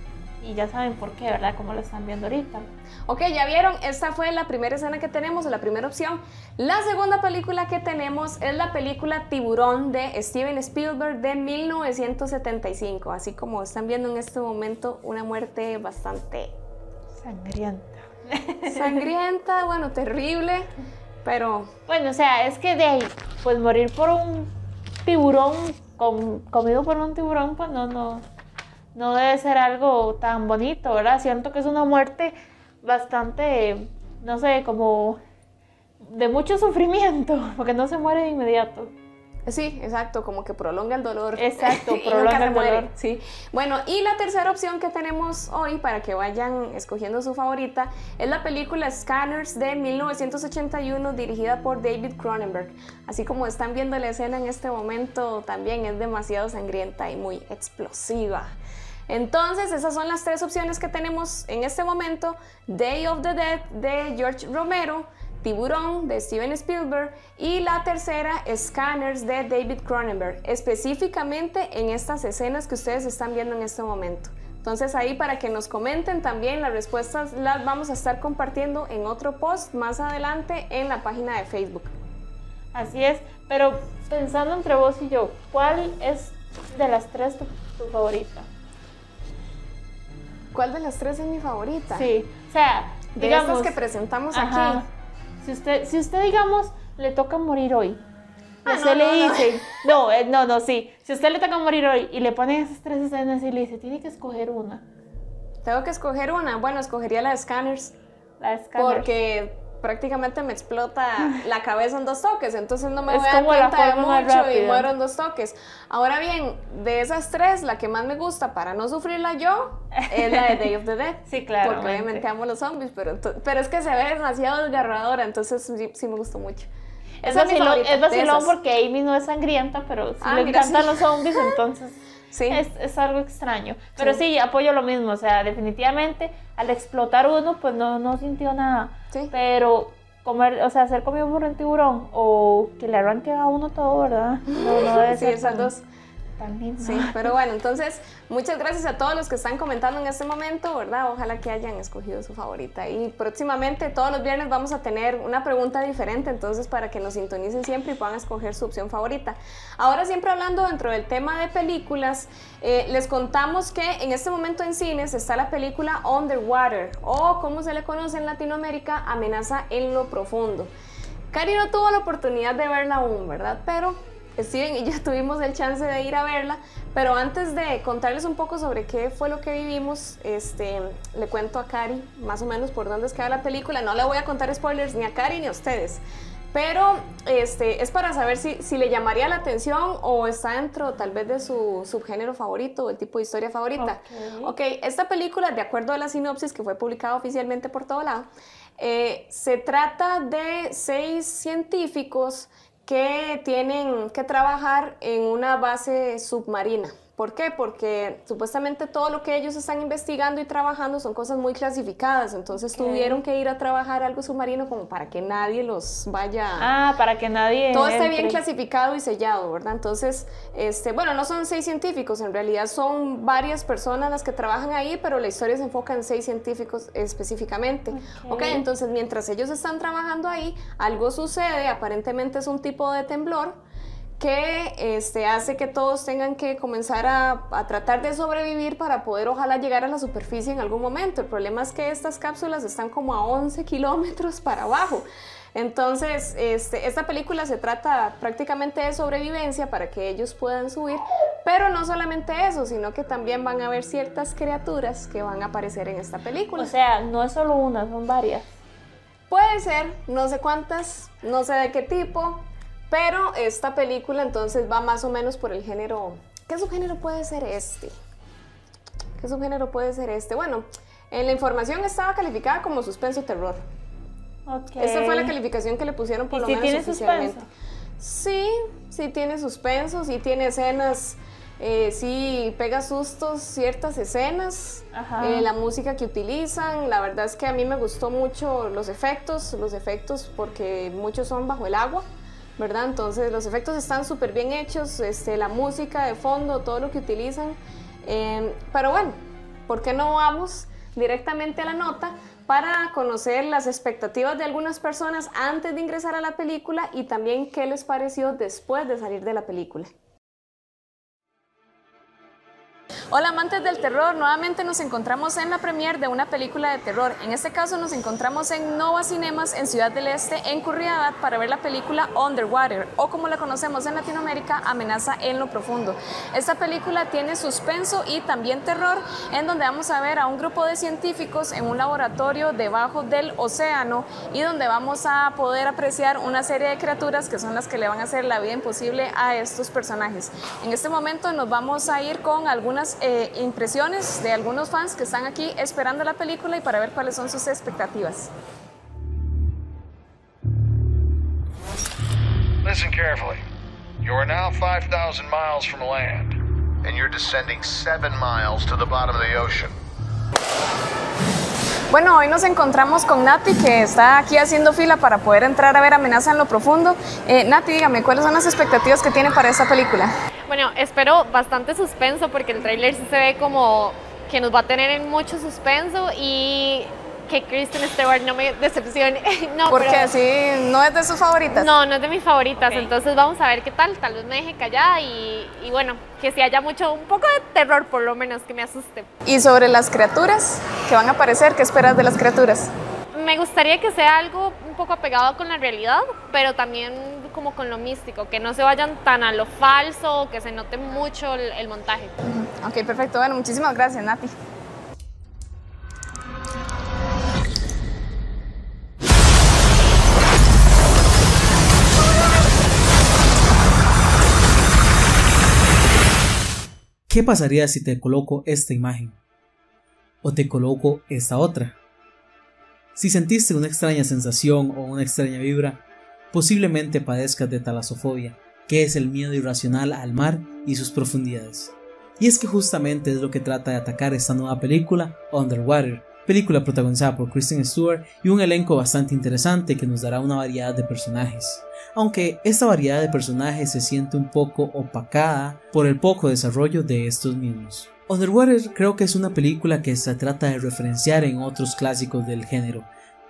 Y ya saben por qué, ¿verdad? Como lo están viendo ahorita. Ok, ya vieron, esta fue la primera escena que tenemos, la primera opción. La segunda película que tenemos es la película Tiburón de Steven Spielberg de 1975. Así como están viendo en este momento, una muerte bastante... Sangrienta. Sangrienta, bueno, terrible. <laughs> Pero. Bueno, o sea, es que de ahí, pues morir por un tiburón, comido por un tiburón, pues no, no, no debe ser algo tan bonito, ¿verdad? Siento que es una muerte bastante, no sé, como de mucho sufrimiento, <laughs> porque no se muere de inmediato. Sí, exacto, como que prolonga el dolor. Exacto, <laughs> prolonga el dolor. Sí. Bueno, y la tercera opción que tenemos hoy para que vayan escogiendo su favorita es la película Scanners de 1981 dirigida por David Cronenberg. Así como están viendo la escena en este momento, también es demasiado sangrienta y muy explosiva. Entonces, esas son las tres opciones que tenemos en este momento. Day of the Dead de George Romero, Tiburón de Steven Spielberg y la tercera Scanners de David Cronenberg, específicamente en estas escenas que ustedes están viendo en este momento. Entonces ahí para que nos comenten también las respuestas las vamos a estar compartiendo en otro post más adelante en la página de Facebook. Así es, pero pensando entre vos y yo, ¿cuál es de las tres tu, favorita? ¿Cuál de las tres es mi favorita? Sí, o sea, de digamos que presentamos ajá, aquí. Si usted, si usted, digamos, le toca morir hoy, Ah, usted no, le no, no. dice, no, eh, no, no, sí, si usted le toca morir hoy y le ponen esas tres escenas y le dice, tiene que escoger una. Tengo que escoger una. Bueno, escogería la de Scanners. La de Scanners. Porque prácticamente me explota <laughs> la cabeza en dos toques, entonces no me Es voy a dar cuenta de mucho y muero en dos toques. Ahora bien, de esas tres, la que más me gusta para no sufrirla yo <laughs> es la de Day of the Dead. Sí, claro. Porque obviamente amo los zombies, pero, pero es que se ve demasiado desgarradora, entonces sí, sí me gustó mucho. Es mi vacilón, es vacilón porque Amy no es sangrienta, pero si Ah, le mira, encantan sí. los zombies, entonces <laughs> Sí. es, es algo extraño. Pero Sí. sí. apoyo lo mismo, o sea, definitivamente al explotar uno, pues no, no sintió nada. Sí. Pero comer, o sea, ser comido por un tiburón o que le arranque a uno todo, ¿verdad? No, no <laughs> debe Sí, ser esas dos. Lindo. Sí, pero bueno, entonces muchas gracias a todos los que están comentando en este momento, ¿verdad? Ojalá que hayan escogido su favorita. Y próximamente, todos los viernes, vamos a tener una pregunta diferente, entonces para que nos sintonicen siempre y puedan escoger su opción favorita. Ahora, siempre hablando dentro del tema de películas, eh, les contamos que en este momento en cines está la película Underwater, o como se le conoce en Latinoamérica, Amenaza en lo Profundo. Cari no tuvo la oportunidad de verla aún, ¿verdad? Pero Steven y yo tuvimos el chance de ir a verla, pero antes de contarles un poco sobre qué fue lo que vivimos, este, le cuento a Cari más o menos por dónde es que va la película. No le voy a contar spoilers ni a Cari ni a ustedes, pero este, es para saber si, si le llamaría la atención o está dentro tal vez de su subgénero favorito o el tipo de historia favorita. Ok, esta película, de acuerdo a la sinopsis que fue publicada oficialmente por todo lado, eh, se trata de seis científicos que tienen que trabajar en una base submarina. ¿Por qué? Porque supuestamente todo lo que ellos están investigando y trabajando son cosas muy clasificadas, entonces tuvieron que ir a trabajar algo submarino como para que nadie los vaya... Ah, para que nadie. Todo esté bien entre. clasificado y sellado, ¿verdad? Entonces, este, bueno, no son seis científicos, en realidad son varias personas las que trabajan ahí, pero la historia se enfoca en seis científicos específicamente. Ok. ok, entonces mientras ellos están trabajando ahí, algo sucede, aparentemente es un tipo de temblor que este, hace que todos tengan que comenzar a, a tratar de sobrevivir para poder ojalá llegar a la superficie en algún momento. El problema es que estas cápsulas están como a 11 kilómetros para abajo. Entonces, este, esta película se trata prácticamente de sobrevivencia para que ellos puedan subir, pero no solamente eso, sino que también van a haber ciertas criaturas que van a aparecer en esta película. O sea, no es solo una, son varias. Puede ser, no sé cuántas, no sé de qué tipo, pero esta película entonces va más o menos por el género. ¿Qué subgénero puede ser este? ¿Qué subgénero puede ser este? Bueno, en la información estaba calificada como suspenso terror. Ok. Esa fue la calificación que le pusieron por ¿Y lo si menos tiene oficialmente. suspenso? Sí, sí tiene suspenso, sí tiene escenas, eh, sí pega sustos ciertas escenas, Ajá. eh, la música que utilizan, la verdad es que a mí me gustó mucho los efectos, los efectos porque muchos son bajo el agua, ¿verdad? Entonces los efectos están súper bien hechos, este, la música de fondo, todo lo que utilizan, eh, pero bueno, ¿por qué no vamos directamente a la nota? para conocer las expectativas de algunas personas antes de ingresar a la película y también qué les pareció después de salir de la película. Hola amantes del terror, nuevamente nos encontramos en la premiere de una película de terror. En este caso nos encontramos en Nova Cinemas en Ciudad del Este, en Curridabat, para ver la película Underwater, o como la conocemos en Latinoamérica, Amenaza en lo Profundo. Esta película tiene suspenso y también terror, en donde vamos a ver a un grupo de científicos en un laboratorio debajo del océano y donde vamos a poder apreciar una serie de criaturas que son las que le van a hacer la vida imposible a estos personajes. En este momento nos vamos a ir con algunas eh, impresiones de algunos fans que están aquí esperando la película y para ver cuáles son sus expectativas. Listen carefully. You are now 5,000 miles from land, and you're descending seven miles to the bottom of the ocean. Bueno, hoy nos encontramos con Nati que está aquí haciendo fila para poder entrar a ver Amenaza en lo Profundo. Eh, Nati, dígame, ¿cuáles son las expectativas que tiene para esta película? Bueno, espero bastante suspenso porque el tráiler sí se ve como que nos va a tener en mucho suspenso y que Kristen Stewart no me decepcione. <laughs> no, Porque así no es de sus favoritas. No, no es de mis favoritas. Entonces vamos a ver qué tal. Tal vez me deje callada y, y bueno, que si haya mucho, un poco de terror por lo menos, que me asuste. Y sobre las criaturas que van a aparecer, ¿qué esperas de las criaturas? Me gustaría que sea algo un poco apegado con la realidad, pero también como con lo místico, que no se vayan tan a lo falso, que se note mucho el, el montaje. Ok, perfecto. Bueno, muchísimas gracias, Nati. ¿Qué pasaría si te coloco esta imagen? O te coloco esta otra. Si sentiste una extraña sensación o una extraña vibra, posiblemente padezcas de talasofobia, que es el miedo irracional al mar y sus profundidades. Y es que justamente es lo que trata de atacar esta nueva película, Underwater, película protagonizada por Kristen Stewart y un elenco bastante interesante que nos dará una variedad de personajes. Aunque esta variedad de personajes se siente un poco opacada por el poco desarrollo de estos mismos. Underwater creo que es una película que se trata de referenciar en otros clásicos del género,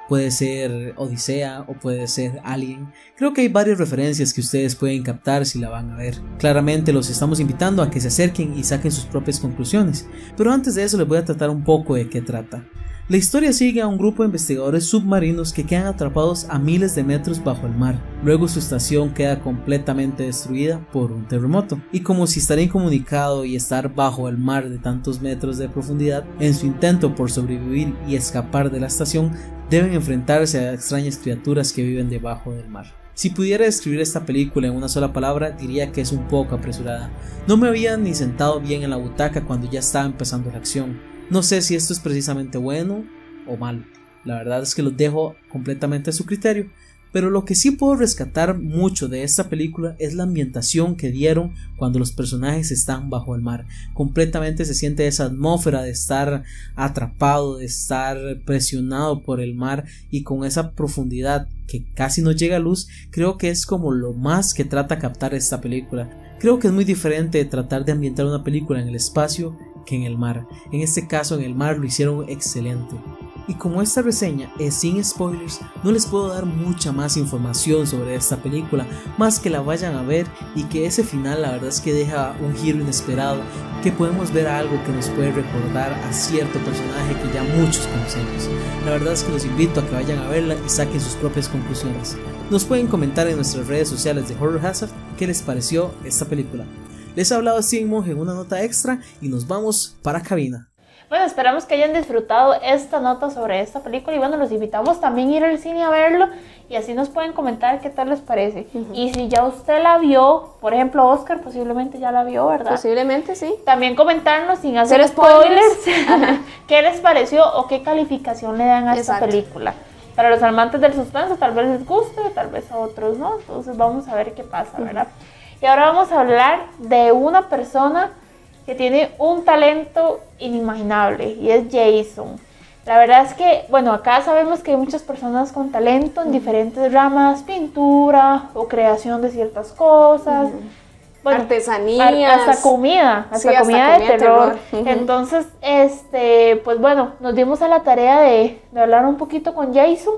puede ser Odisea o puede ser Alien. Creo que hay varias referencias que ustedes pueden captar si la van a ver. Claramente los estamos invitando a que se acerquen y saquen sus propias conclusiones, pero antes de eso les voy a tratar un poco de qué trata. La historia sigue a un grupo de investigadores submarinos que quedan atrapados a miles de metros bajo el mar. Luego su estación queda completamente destruida por un terremoto. Y como si estar incomunicado y estar bajo el mar de tantos metros de profundidad, en su intento por sobrevivir y escapar de la estación, deben enfrentarse a extrañas criaturas que viven debajo del mar. Si pudiera describir esta película en una sola palabra, diría que es un poco apresurada. No me había ni sentado bien en la butaca cuando ya estaba empezando la acción. No sé si esto es precisamente bueno o malo. La verdad es que los dejo completamente a su criterio. Pero lo que sí puedo rescatar mucho de esta película es la ambientación que dieron cuando los personajes están bajo el mar. Completamente se siente esa atmósfera de estar atrapado, de estar presionado por el mar y con esa profundidad que casi no llega a luz, creo que es como lo más que trata captar esta película. Creo que es muy diferente tratar de ambientar una película en el espacio que en el mar. En este caso en el mar lo hicieron excelente. Y como esta reseña es sin spoilers, no les puedo dar mucha más información sobre esta película, más que la vayan a ver y que ese final la verdad es que deja un giro inesperado, que podemos ver algo que nos puede recordar a cierto personaje que ya muchos conocemos. La verdad es que los invito a que vayan a verla y saquen sus propias conclusiones. Nos pueden comentar en nuestras redes sociales de Horror Hazard qué les pareció esta película. Les ha hablado Monge en una nota extra y nos vamos para cabina. Bueno, esperamos que hayan disfrutado esta nota sobre esta película y bueno, los invitamos también a ir al cine a verlo y así nos pueden comentar qué tal les parece. Y si ya usted la vio, por ejemplo, Oscar posiblemente ya la vio, ¿verdad? Posiblemente sí. También comentarnos sin hacer spoilers, <laughs> qué les pareció o qué calificación le dan a esta película. Para los amantes del suspenso tal vez les guste, tal vez a otros no, entonces vamos a ver qué pasa, ¿verdad? Y ahora vamos a hablar de una persona que tiene un talento inimaginable y es Jason. La verdad es que, bueno, acá sabemos que hay muchas personas con talento en diferentes ramas, pintura o creación de ciertas cosas. Bueno, Artesanía. Hasta comida, hasta comida de terror. Entonces, este, pues bueno, nos dimos a la tarea de, de hablar un poquito con Jason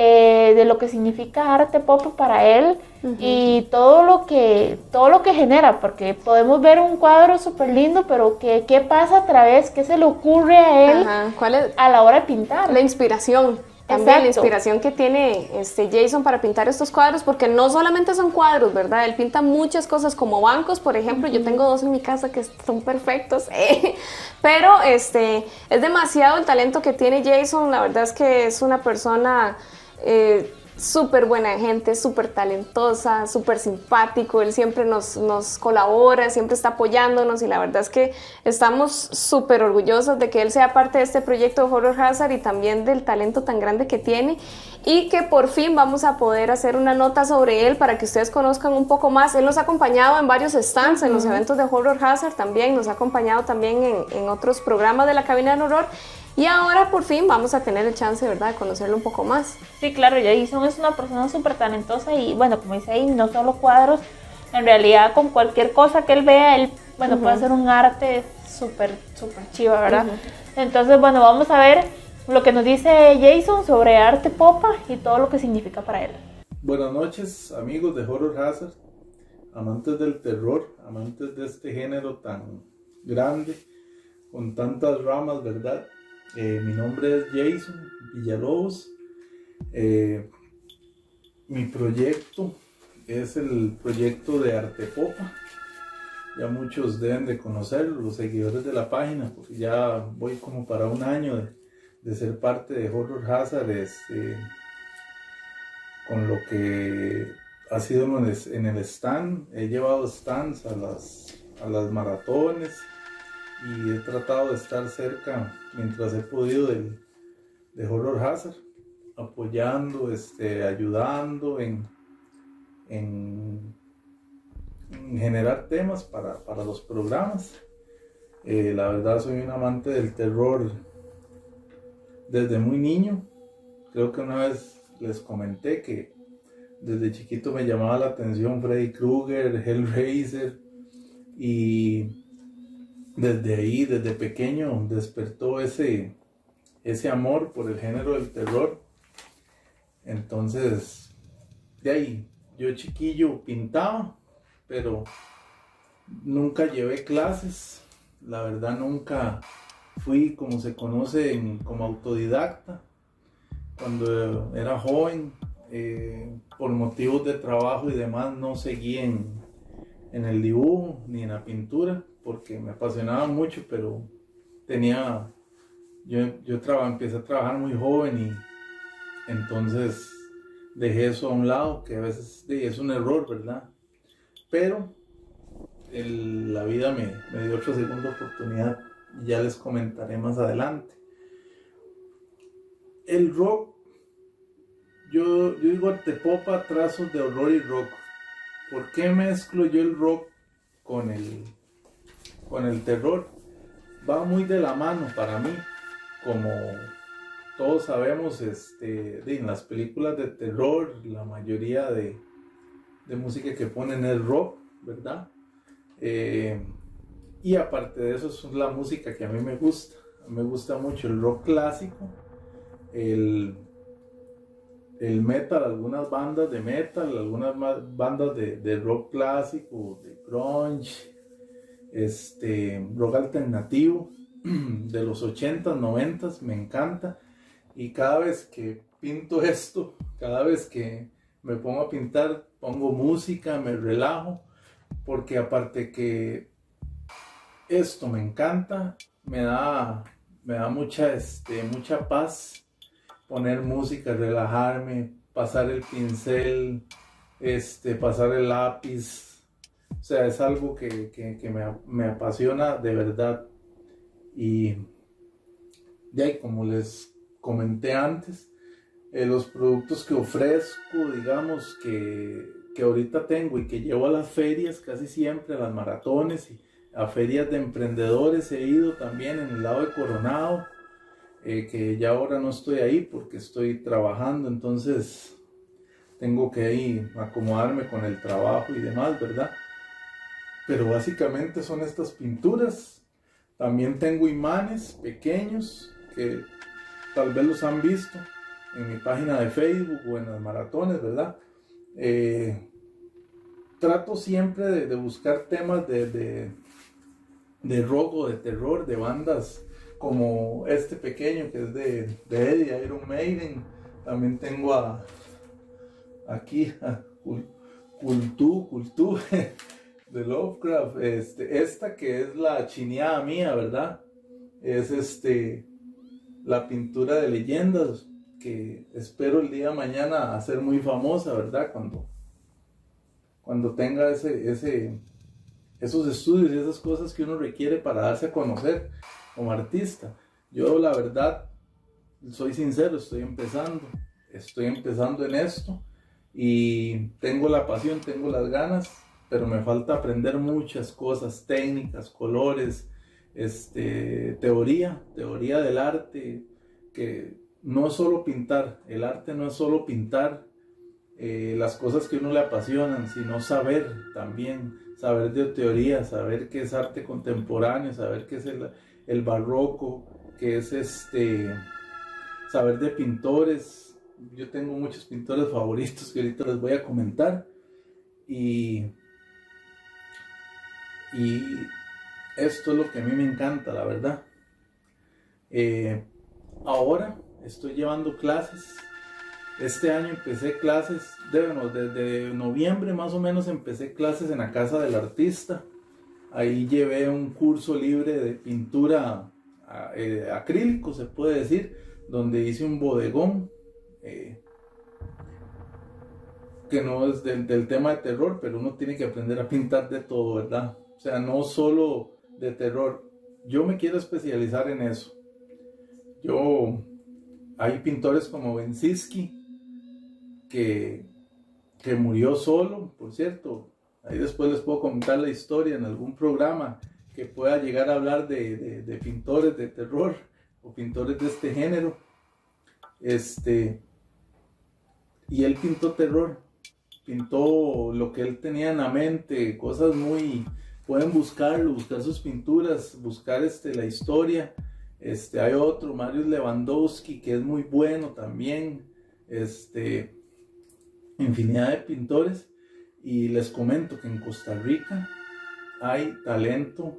eh, de lo que significa arte pop para él y todo lo que todo lo que genera porque podemos ver un cuadro súper lindo pero que, qué pasa a través qué se le ocurre a él ¿Cuál es? a la hora de pintar la inspiración también la inspiración que tiene este Jason para pintar estos cuadros, porque no solamente son cuadros, ¿verdad? Él pinta muchas cosas como bancos, por ejemplo, yo tengo dos en mi casa que son perfectos, <laughs> eh, pero este, es demasiado el talento que tiene Jason, la verdad es que es una persona eh, súper buena gente, súper talentosa, súper simpático, él siempre nos, nos, colabora, siempre está apoyándonos y la verdad es que estamos súper orgullosos de que él sea parte de este proyecto de Horror Hazard y también del talento tan grande que tiene y que por fin vamos a poder hacer una nota sobre él para que ustedes conozcan un poco más. Él nos ha acompañado en varios stands, en los eventos de Horror Hazard también, nos ha acompañado también en, en otros programas de la cabina del horror y ahora por fin vamos a tener el chance, ¿verdad?, de conocerlo un poco más. Sí, claro, Jason es una persona súper talentosa y bueno, como dice ahí, no solo cuadros, en realidad con cualquier cosa que él vea, él, bueno, puede hacer un arte súper, súper chiva, ¿verdad? Entonces, bueno, vamos a ver lo que nos dice Jason sobre arte popa y todo lo que significa para él. Buenas noches, amigos de Horror Hazard, amantes del terror, amantes de este género tan grande, con tantas ramas, ¿verdad? Eh, mi nombre es Jason Villalobos. Eh, mi proyecto es el proyecto de Arte Popa. Ya muchos deben de conocerlo, los seguidores de la página, porque ya voy como para un año de, ser parte de Horror Hazard, este, con lo que ha sido en el stand. He llevado stands a las maratones y he tratado de estar cerca mientras he podido de Horror Hazard, apoyando, este, ayudando en, en, generar temas para, los programas. Eh, la verdad soy un amante del terror desde muy niño. Creo que una vez les comenté que desde chiquito me llamaba la atención Freddy Krueger, Hellraiser y desde ahí, desde pequeño, despertó ese, ese amor por el género del terror. Entonces, de ahí, yo chiquillo pintaba, pero nunca llevé clases. La verdad, nunca fui, como se conoce, como autodidacta. Cuando era joven, eh, por motivos de trabajo y demás, no seguí en, en el dibujo ni en la pintura porque me apasionaba mucho, pero tenía, yo, yo empecé a trabajar muy joven y entonces dejé eso a un lado, que a veces es un error, ¿verdad? Pero la vida me, me, dio otra segunda oportunidad y ya les comentaré más adelante. El rock, yo, yo digo popa trazos de horror y rock. ¿Por qué mezclo yo el rock con el, con el terror va muy de la mano para mí. Como todos sabemos, este, en las películas de terror, la mayoría de, música que ponen es rock, ¿verdad? Eh, y aparte de eso, es la música que a mí me gusta. Me gusta mucho el rock clásico, el, el metal, algunas bandas de metal, algunas bandas de, de rock clásico, de grunge, este, rock alternativo <clears throat> de los 80s, 90 me encanta. Y cada vez que pinto esto, cada vez que me pongo a pintar, pongo música, me relajo, porque aparte que esto me encanta, me da, me da mucha, este, mucha paz poner música, relajarme, pasar el pincel, este, pasar el lápiz, sea, es algo que, me, apasiona de verdad. Y ya, como les comenté antes, eh, los productos que ofrezco, digamos, que, ahorita tengo y que llevo a las ferias casi siempre, a las maratones y a ferias de emprendedores, he ido también en el lado de Coronado, eh, que ya ahora no estoy ahí porque estoy trabajando, entonces tengo que ir acomodarme con el trabajo y demás, ¿verdad? Pero básicamente son estas pinturas. También tengo imanes pequeños que tal vez los han visto en mi página de Facebook o en las maratones, ¿verdad? Eh, trato siempre de, buscar temas de, de, rock o de terror, de bandas como este pequeño que es de, de Eddie, Iron Maiden. También tengo a, aquí a Cultú, Cultú, <laughs> de Lovecraft. Este, esta que es la chineada mía, ¿verdad? Es este la pintura de leyendas que espero el día de mañana hacer muy famosa, ¿verdad? Cuando, cuando tenga ese, ese, esos estudios y esas cosas que uno requiere para darse a conocer como artista. Yo la verdad, soy sincero, estoy empezando, estoy empezando en esto y tengo la pasión, tengo las ganas pero me falta aprender muchas cosas técnicas, colores, este, teoría, teoría del arte, que no es solo pintar, el arte no es solo pintar eh, las cosas que uno le apasionan, sino saber también, saber de teoría, saber qué es arte contemporáneo, saber qué es el, el barroco, qué es este, saber de pintores. Yo tengo muchos pintores favoritos que ahorita les voy a comentar. Y, y esto es lo que a mí me encanta, la verdad. Eh, ahora estoy llevando clases. Este año empecé clases, desde noviembre más o menos empecé clases en la casa del artista. Ahí llevé un curso libre de pintura eh, acrílico, se puede decir, donde hice un bodegón. Eh, que no es del, tema de terror, pero uno tiene que aprender a pintar de todo, ¿verdad? O sea, no solo de terror. Yo me quiero especializar en eso. Yo, hay pintores como Bensiski, que, que murió solo, por cierto. Ahí después les puedo comentar la historia en algún programa que pueda llegar a hablar de, de, pintores de terror o pintores de este género. Este, y él pintó terror, pintó lo que él tenía en la mente, cosas muy, pueden buscarlo, buscar sus pinturas, buscar este, la historia. Este, hay otro, Marius Lewandowski, que es muy bueno también. Este, infinidad de pintores. Y les comento que en Costa Rica hay talento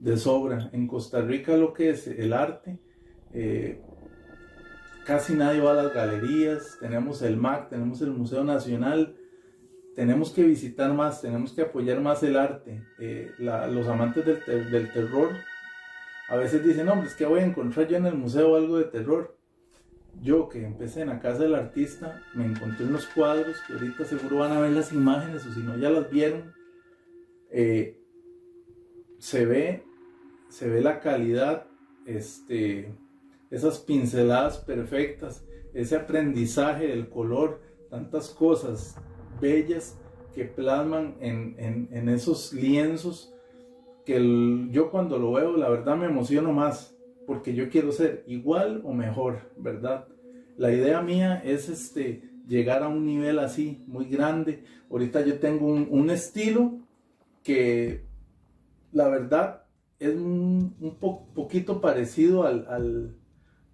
de sobra. En Costa Rica lo que es el arte, eh, casi nadie va a las galerías. Tenemos el MAC, tenemos el Museo Nacional. Tenemos que visitar más, tenemos que apoyar más el arte. Eh, los amantes del, del terror a veces dicen, hombre, es que voy a encontrar yo en el museo algo de terror. Yo que empecé en la casa del artista, me encontré unos cuadros que ahorita seguro van a ver las imágenes o si no ya las vieron. Eh, se ve, se ve la calidad, este, esas pinceladas perfectas, ese aprendizaje del color, tantas cosas bellas que plasman en, en esos lienzos que yo cuando lo veo, la verdad me emociono más, porque yo quiero ser igual o mejor, ¿verdad? La idea mía es este, llegar a un nivel así, muy grande. Ahorita yo tengo un, estilo que, la verdad, es un, poquito parecido al,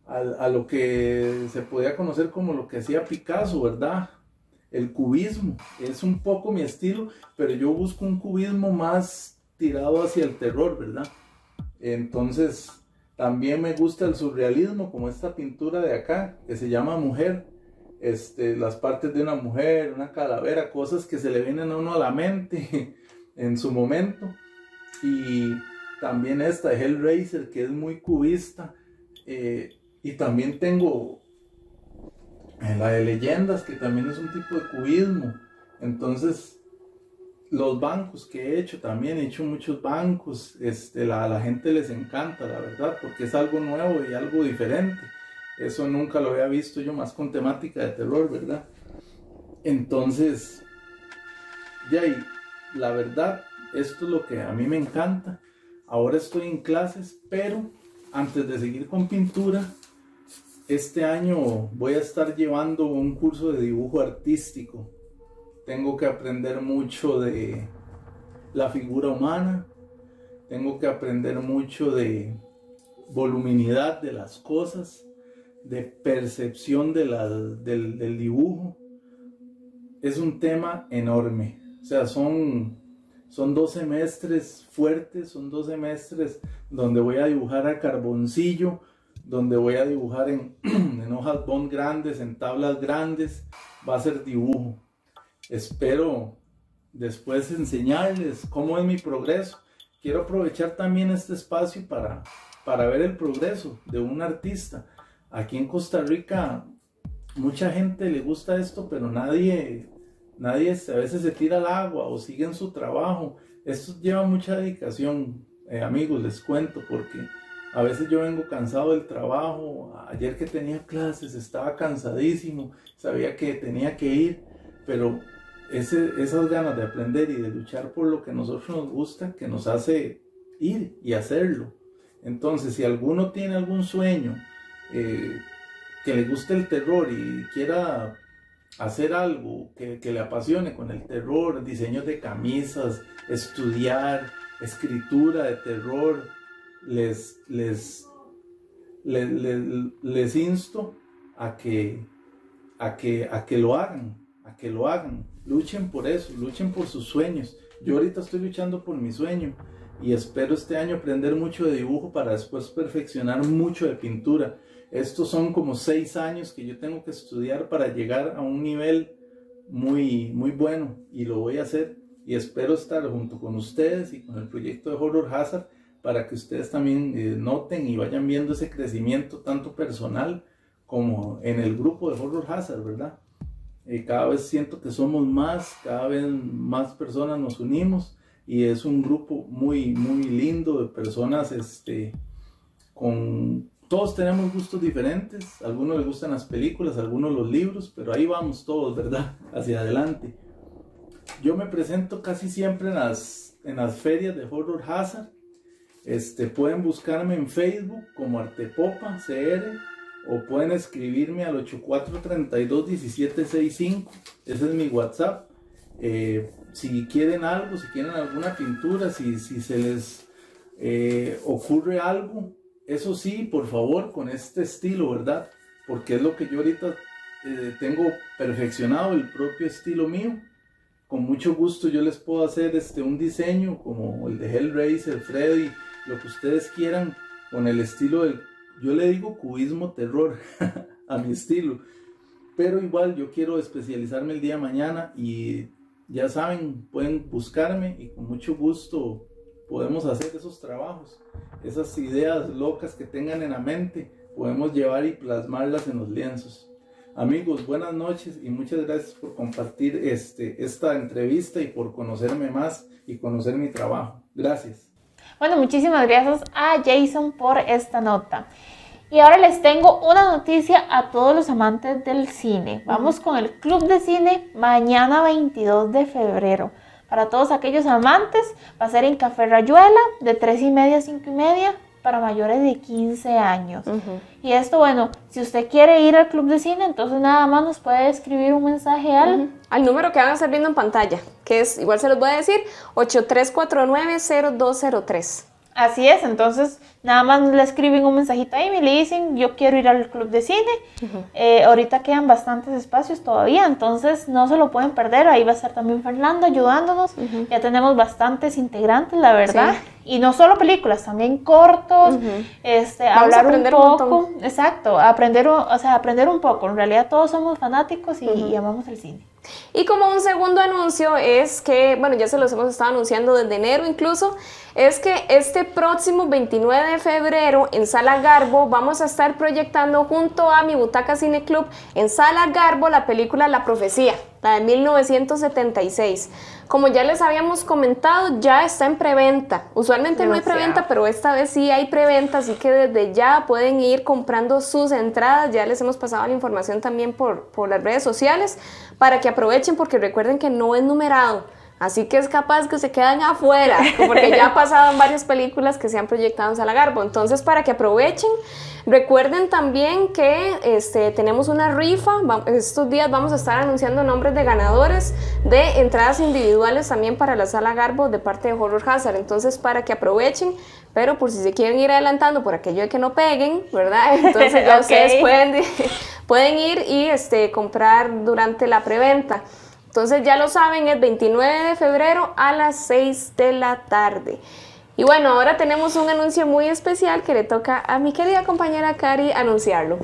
a lo que se podía conocer como lo que hacía Picasso, ¿verdad? El cubismo es un poco mi estilo, pero yo busco un cubismo más tirado hacia el terror, ¿verdad? Entonces, también me gusta el surrealismo, como esta pintura de acá, que se llama Mujer. Este, las partes de una mujer, una calavera, cosas que se le vienen a uno a la mente <laughs> en su momento. Y también esta Hellraiser, que es muy cubista. Eh, y también tengo la de leyendas, que también es un tipo de cubismo. Entonces, los bancos que he hecho también, he hecho muchos bancos, este, la, la gente les encanta, la verdad, porque es algo nuevo y algo diferente. Eso nunca lo había visto yo más con temática de terror, ¿verdad? Entonces, ya y la verdad, esto es lo que a mí me encanta. Ahora estoy en clases, pero antes de seguir con pintura, este año voy a estar llevando un curso de dibujo artístico. Tengo que aprender mucho de la figura humana, tengo que aprender mucho de voluminidad de las cosas, de percepción de del, del, dibujo. Es un tema enorme, o sea, son, son dos semestres fuertes, son dos semestres donde voy a dibujar a carboncillo, donde voy a dibujar en, <clears throat> en hojas bond grandes, en tablas grandes, va a ser dibujo espero después enseñarles cómo es mi progreso. Quiero aprovechar también este espacio para, para ver el progreso de un artista. Aquí en Costa Rica mucha gente le gusta esto, pero nadie, nadie a veces se tira al agua o sigue en su trabajo. Esto lleva mucha dedicación, eh, amigos, les cuento, porque a veces yo vengo cansado del trabajo. Ayer que tenía clases estaba cansadísimo, sabía que tenía que ir, pero esas ganas de aprender y de luchar por lo que a nosotros nos gusta, que nos hace ir y hacerlo. Entonces, si alguno tiene algún sueño, eh, que le guste el terror y quiera hacer algo que, le apasione con el terror, diseños de camisas, estudiar, escritura de terror, les, les, les insto a que, a, que, a que lo hagan, a que lo hagan. Luchen por eso, luchen por sus sueños. Yo ahorita estoy luchando por mi sueño y espero este año aprender mucho de dibujo para después perfeccionar mucho de pintura. Estos son como seis años que yo tengo que estudiar para llegar a un nivel muy, muy bueno y lo voy a hacer y espero estar junto con ustedes y con el proyecto de Horror Hazard para que ustedes también eh, noten y vayan viendo ese crecimiento tanto personal como en el grupo de Horror Hazard, ¿verdad? Eh, cada vez siento que somos más, cada vez más personas nos unimos y es un grupo muy, muy lindo de personas este, con... Todos tenemos gustos diferentes, algunos les gustan las películas, algunos los libros, pero ahí vamos todos, ¿verdad? <laughs> Hacia adelante. Yo me presento casi siempre en las, en las ferias de Horror Hazard. Este, pueden buscarme en Facebook como Artepopa CR o pueden escribirme al 84321765. Ese es mi WhatsApp. Eh, si quieren algo, si quieren alguna pintura, si, si se les eh, ocurre algo, eso sí, por favor, con este estilo, ¿verdad? Porque es lo que yo ahorita eh, tengo perfeccionado, el propio estilo mío. Con mucho gusto yo les puedo hacer este, un diseño como el de Hellraiser, Freddy, lo que ustedes quieran, con el estilo del, yo le digo cubismo terror <laughs> a mi estilo. Pero igual yo quiero especializarme el día de mañana y ya saben, pueden buscarme y con mucho gusto podemos hacer esos trabajos, esas ideas locas que tengan en la mente, podemos llevar y plasmarlas en los lienzos. Amigos, buenas noches y muchas gracias por compartir este, esta entrevista y por conocerme más y conocer mi trabajo. Gracias. Bueno, muchísimas gracias a Jason por esta nota. Y ahora les tengo una noticia a todos los amantes del cine. Vamos con el Club de Cine mañana 22 de febrero. Para todos aquellos amantes, va a ser en Café Rayuela de 3 y media a 5 y media para mayores de 15 años. Y esto, bueno, si usted quiere ir al Club de Cine, entonces nada más nos puede escribir un mensaje al... Al número que van a estar viendo en pantalla, que es, igual se los voy a decir, 8349-0203. Así es, entonces nada más le escriben un mensajito ahí y le dicen, yo quiero ir al club de cine. Eh, ahorita quedan bastantes espacios todavía, entonces no se lo pueden perder. Ahí va a estar también Fernando ayudándonos. Ya tenemos bastantes integrantes, la verdad. Y no solo películas, también cortos, este, hablar un poco. exacto, aprender, o sea, aprender un poco. En realidad todos somos fanáticos y, y amamos el cine. Y como un segundo anuncio es que, bueno, ya se los hemos estado anunciando desde enero incluso, es que este próximo 29 de febrero en Sala Garbo vamos a estar proyectando junto a mi Butaca Cine Club en Sala Garbo la película La Profecía, la de 1976. Como ya les habíamos comentado, ya está en preventa. Usualmente no hay preventa, pero esta vez sí hay preventa, así que desde ya pueden ir comprando sus entradas. Ya les hemos pasado la información también por, por las redes sociales para que aprovechen porque recuerden que no es numerado. Así que es capaz que se quedan afuera, porque ya ha pasado en varias películas que se han proyectado en Salagarbo. Entonces, para que aprovechen, recuerden también que este, tenemos una rifa. Estos días vamos a estar anunciando nombres de ganadores de entradas individuales también para la Sala Garbo de parte de Horror Hazard. Entonces, para que aprovechen, pero por si se quieren ir adelantando por aquello de que no peguen, ¿verdad? <laughs> Entonces ya <laughs> ustedes pueden, <laughs> pueden ir y este, comprar durante la preventa. Entonces ya lo saben, es 29 de febrero a las 6 de la tarde. Y bueno, ahora tenemos un anuncio muy especial que le toca a mi querida compañera Cari anunciarlo.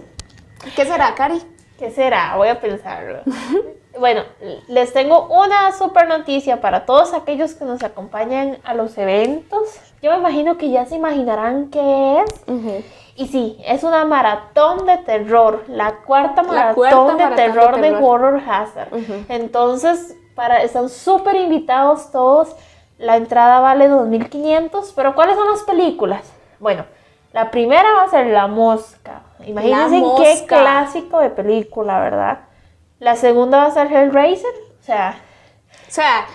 ¿Qué será, Cari? ¿Qué será? Voy a pensarlo. <laughs> bueno, les tengo una super noticia para todos aquellos que nos acompañan a los eventos. Yo me imagino que ya se imaginarán qué es. Y sí, es una maratón de terror, la cuarta maratón, de, terror de, Horror Hazard. Entonces, para, están súper invitados todos. La entrada vale 2.500, pero ¿cuáles son las películas? Bueno, la primera va a ser La Mosca. Imagínense qué clásico de película, ¿verdad? La segunda va a ser Hellraiser. O sea, o sea,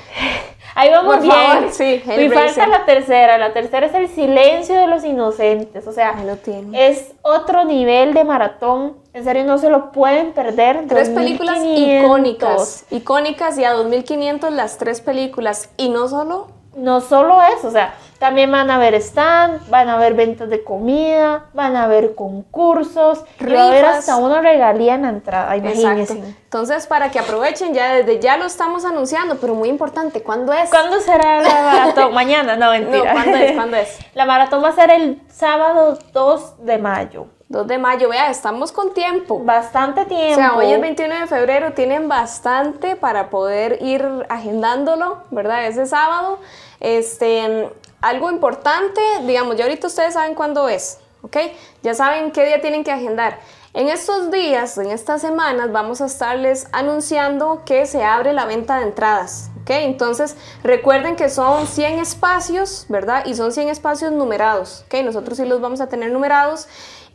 Ahí vamos bien. sí, Me falta la tercera. La tercera es el silencio de los inocentes. O sea, lo tiene. es otro nivel de maratón. En serio, no se lo pueden perder. Tres películas icónicas. Icónicas y a 2500 las tres películas. Y no solo no solo eso, o sea, también van a haber stand, van a haber ventas de comida, van a haber concursos, y va a haber hasta una regalía en la entrada, imagínense. Exacto. Entonces, para que aprovechen, ya desde ya lo estamos anunciando, pero muy importante, ¿cuándo es? ¿Cuándo será la <laughs> maratón? Mañana, no, mentira. No, ¿cuándo es? ¿Cuándo es? <laughs> La maratón va a ser el sábado 2 de mayo. 2 de mayo, vea, estamos con tiempo. Bastante tiempo. O sea, hoy es 21 de febrero, tienen bastante para poder ir agendándolo, ¿verdad? Ese sábado. Este, algo importante, digamos, ya ahorita ustedes saben cuándo es, ¿ok? Ya saben qué día tienen que agendar. En estos días, en estas semanas, vamos a estarles anunciando que se abre la venta de entradas. ¿ok? Entonces, recuerden que son 100 espacios, ¿verdad? Y son 100 espacios numerados. ¿ok? Nosotros sí los vamos a tener numerados.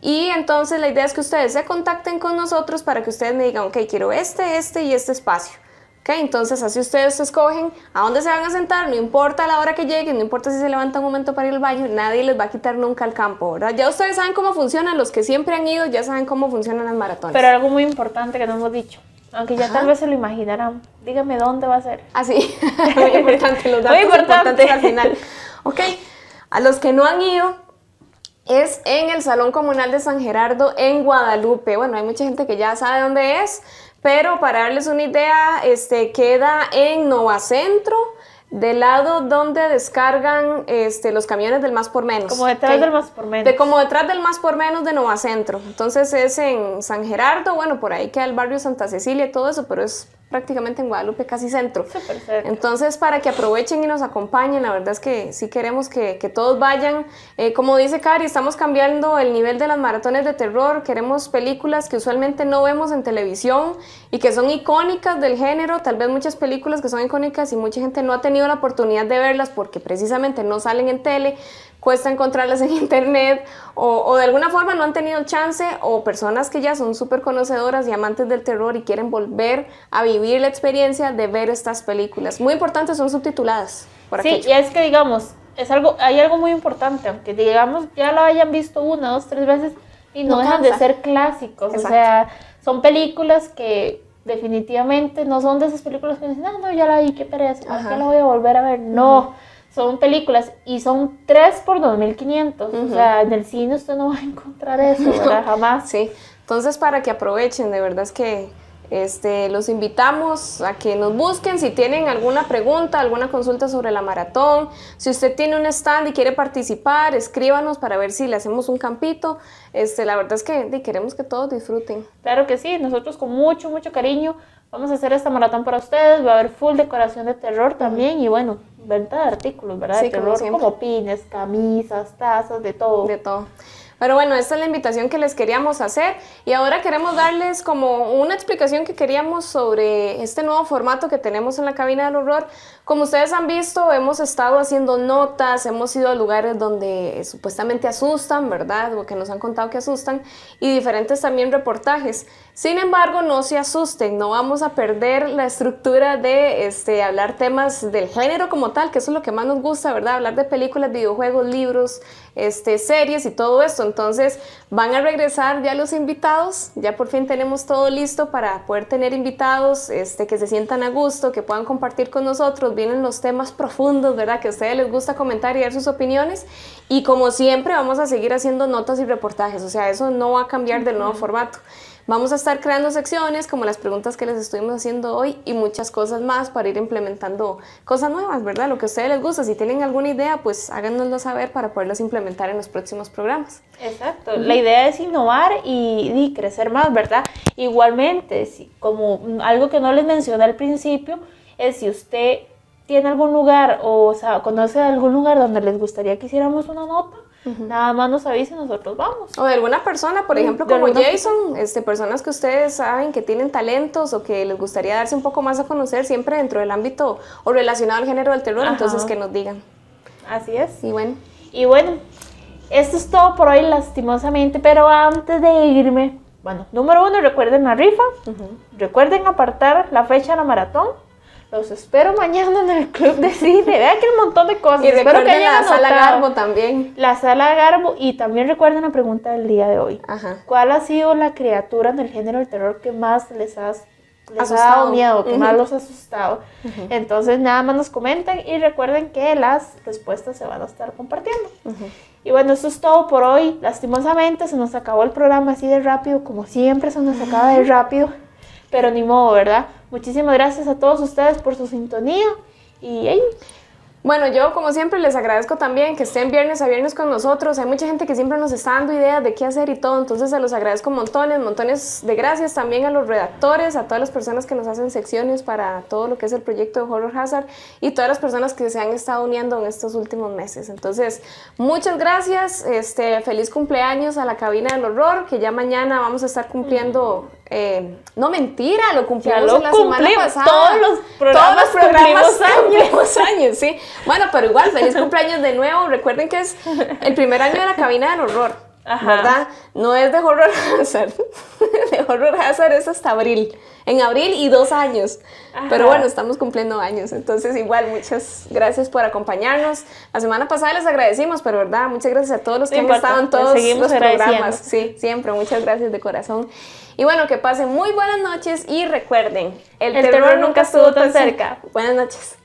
Y entonces la idea es que ustedes se contacten con nosotros para que ustedes me digan, ok, quiero este, este y este espacio. ¿ok? Entonces así ustedes escogen a dónde se van a sentar, no importa la hora que lleguen, no importa si se levanta un momento para ir al baño, nadie les va a quitar nunca el campo, ¿verdad? Ya ustedes saben cómo funcionan, los que siempre han ido ya saben cómo funcionan las maratones. Pero algo muy importante que no hemos dicho, aunque ya tal vez se lo imaginarán, dígame dónde va a ser. Ah, sí, <laughs> muy importante, los datos muy importante. importantes al final. Ok, a los que no han ido, es en el Salón Comunal de San Gerardo en Guadalupe. Bueno, hay mucha gente que ya sabe dónde es, pero para darles una idea, este, queda en Nova Centro, del lado donde descargan este, los camiones del más por menos. Como detrás del más por menos. De como detrás del más por menos de Nova Centro. Entonces es en San Gerardo, bueno, por ahí queda el barrio Santa Cecilia y todo eso, pero es prácticamente en Guadalupe, casi centro. Entonces, para que aprovechen y nos acompañen, la verdad es que sí queremos que, que todos vayan. Eh, como dice Cari, estamos cambiando el nivel de las maratones de terror. Queremos películas que usualmente no vemos en televisión y que son icónicas del género. Tal vez muchas películas que son icónicas y mucha gente no ha tenido la oportunidad de verlas porque precisamente no salen en tele cuesta encontrarlas en <laughs> internet o, o, de alguna forma no han tenido chance o personas que ya son súper conocedoras y amantes del terror y quieren volver a vivir la experiencia de ver estas películas. Muy importantes, son subtituladas. Por sí, aquello. y es que digamos, es algo, hay algo muy importante, aunque digamos ya lo hayan visto una, dos, tres veces y no, No dejan cansa. de ser clásicos. Exacto. O sea, son películas que definitivamente no son de esas películas que dicen, ah, no, ya la vi, qué pereza, ¿para qué la voy a volver a ver? No. Son películas y son 3 por 2500. O Ujú. sea, en el cine usted no va a encontrar eso, ¿verdad? Jamás. Sí, entonces para que aprovechen, de verdad es que este, los invitamos a que nos busquen si tienen alguna pregunta, alguna consulta sobre la maratón. Si usted tiene un stand y quiere participar, escríbanos para ver si le hacemos un campito. Este, la verdad es que queremos que todos disfruten. Claro que sí, nosotros con mucho, mucho cariño vamos a hacer esta maratón para ustedes. Va a haber full decoración de terror también y bueno, venta de artículos, ¿verdad? Sí, de como terror, siempre. como pines, camisas, tazas, de todo. De todo. Pero bueno, esta es la invitación que les queríamos hacer y ahora queremos darles como una explicación que queríamos sobre este nuevo formato que tenemos en la cabina del horror. Como ustedes han visto, hemos estado haciendo notas, hemos ido a lugares donde supuestamente asustan, ¿verdad? O que nos han contado que asustan y diferentes también reportajes. Sin embargo, no se asusten, no vamos a perder la estructura de este, hablar temas del género como tal, que eso es lo que más nos gusta, ¿verdad? Hablar de películas, videojuegos, libros, este, series y todo esto. Entonces van a regresar ya los invitados, ya por fin tenemos todo listo para poder tener invitados este, que se sientan a gusto, que puedan compartir con nosotros. Vienen los temas profundos, ¿verdad? Que a ustedes les gusta comentar y dar sus opiniones. Y como siempre vamos a seguir haciendo notas y reportajes, o sea, eso no va a cambiar del nuevo formato. Vamos a estar creando secciones como las preguntas que les estuvimos haciendo hoy y muchas cosas más para ir implementando cosas nuevas, ¿verdad? Lo que a ustedes les gusta. Si tienen alguna idea, pues háganoslo saber para poderlas implementar en los próximos programas. Exacto, la idea es innovar y, y crecer más, ¿verdad? Igualmente, si, como algo que no les mencioné al principio, es si usted tiene algún lugar o, o sea, conoce algún lugar donde les gustaría que hiciéramos una nota, nada más nos avise y nosotros vamos. O de alguna persona, por Mm, ejemplo, como Jason, este, personas que ustedes saben que tienen talentos o que les gustaría darse un poco más a conocer siempre dentro del ámbito o relacionado al género del terror, Ajá. entonces que nos digan. Así es. Y bueno. Y bueno, esto es todo por hoy lastimosamente, pero antes de irme, bueno, número uno, recuerden la rifa, recuerden apartar la fecha de la maratón. Los espero mañana en el club de cine. Vean que un montón de cosas. Y Espero recuerden hayan la sala. Garbo también. La sala Garbo. Y también recuerden la pregunta del día de hoy. Ajá. ¿Cuál ha sido la criatura en el género del terror que más les ha les ha dado miedo, que más los ha asustado. Entonces nada más nos comenten y recuerden que las respuestas se van a estar compartiendo. Y bueno, eso es todo por hoy. Lastimosamente se nos acabó el programa así de rápido, como siempre se nos acaba de rápido, pero ni modo, ¿verdad? Muchísimas gracias a todos ustedes por su sintonía y bueno, yo como siempre les agradezco también que estén viernes a viernes con nosotros. Hay mucha gente que siempre nos está dando ideas de qué hacer y todo, entonces se los agradezco montones, montones de gracias también a los redactores, a todas las personas que nos hacen secciones para todo lo que es el proyecto de Horror Hazard y todas las personas que se han estado uniendo en estos últimos meses. Entonces, muchas gracias, este, feliz cumpleaños a la cabina del horror, que ya mañana vamos a estar cumpliendo eh, no mentira, lo cumplimos la semana pasada. Todos los programas, todos los programas <laughs> cumplimos años. sí. Bueno, pero igual, feliz cumpleaños de nuevo. Recuerden que es el primer año de la cabina del horror. ¿Verdad? No es de Horror Hazard. <laughs> de Horror Hazard es hasta abril. En abril y dos años. Pero bueno, estamos cumpliendo años. Entonces, igual, muchas gracias por acompañarnos. La semana pasada les agradecimos, pero verdad, muchas gracias a todos los que han estado en todos los programas. Sí, siempre. Muchas gracias de corazón. Y bueno, que pasen muy buenas noches y recuerden, el, terror, nunca estuvo tan cerca. Buenas noches.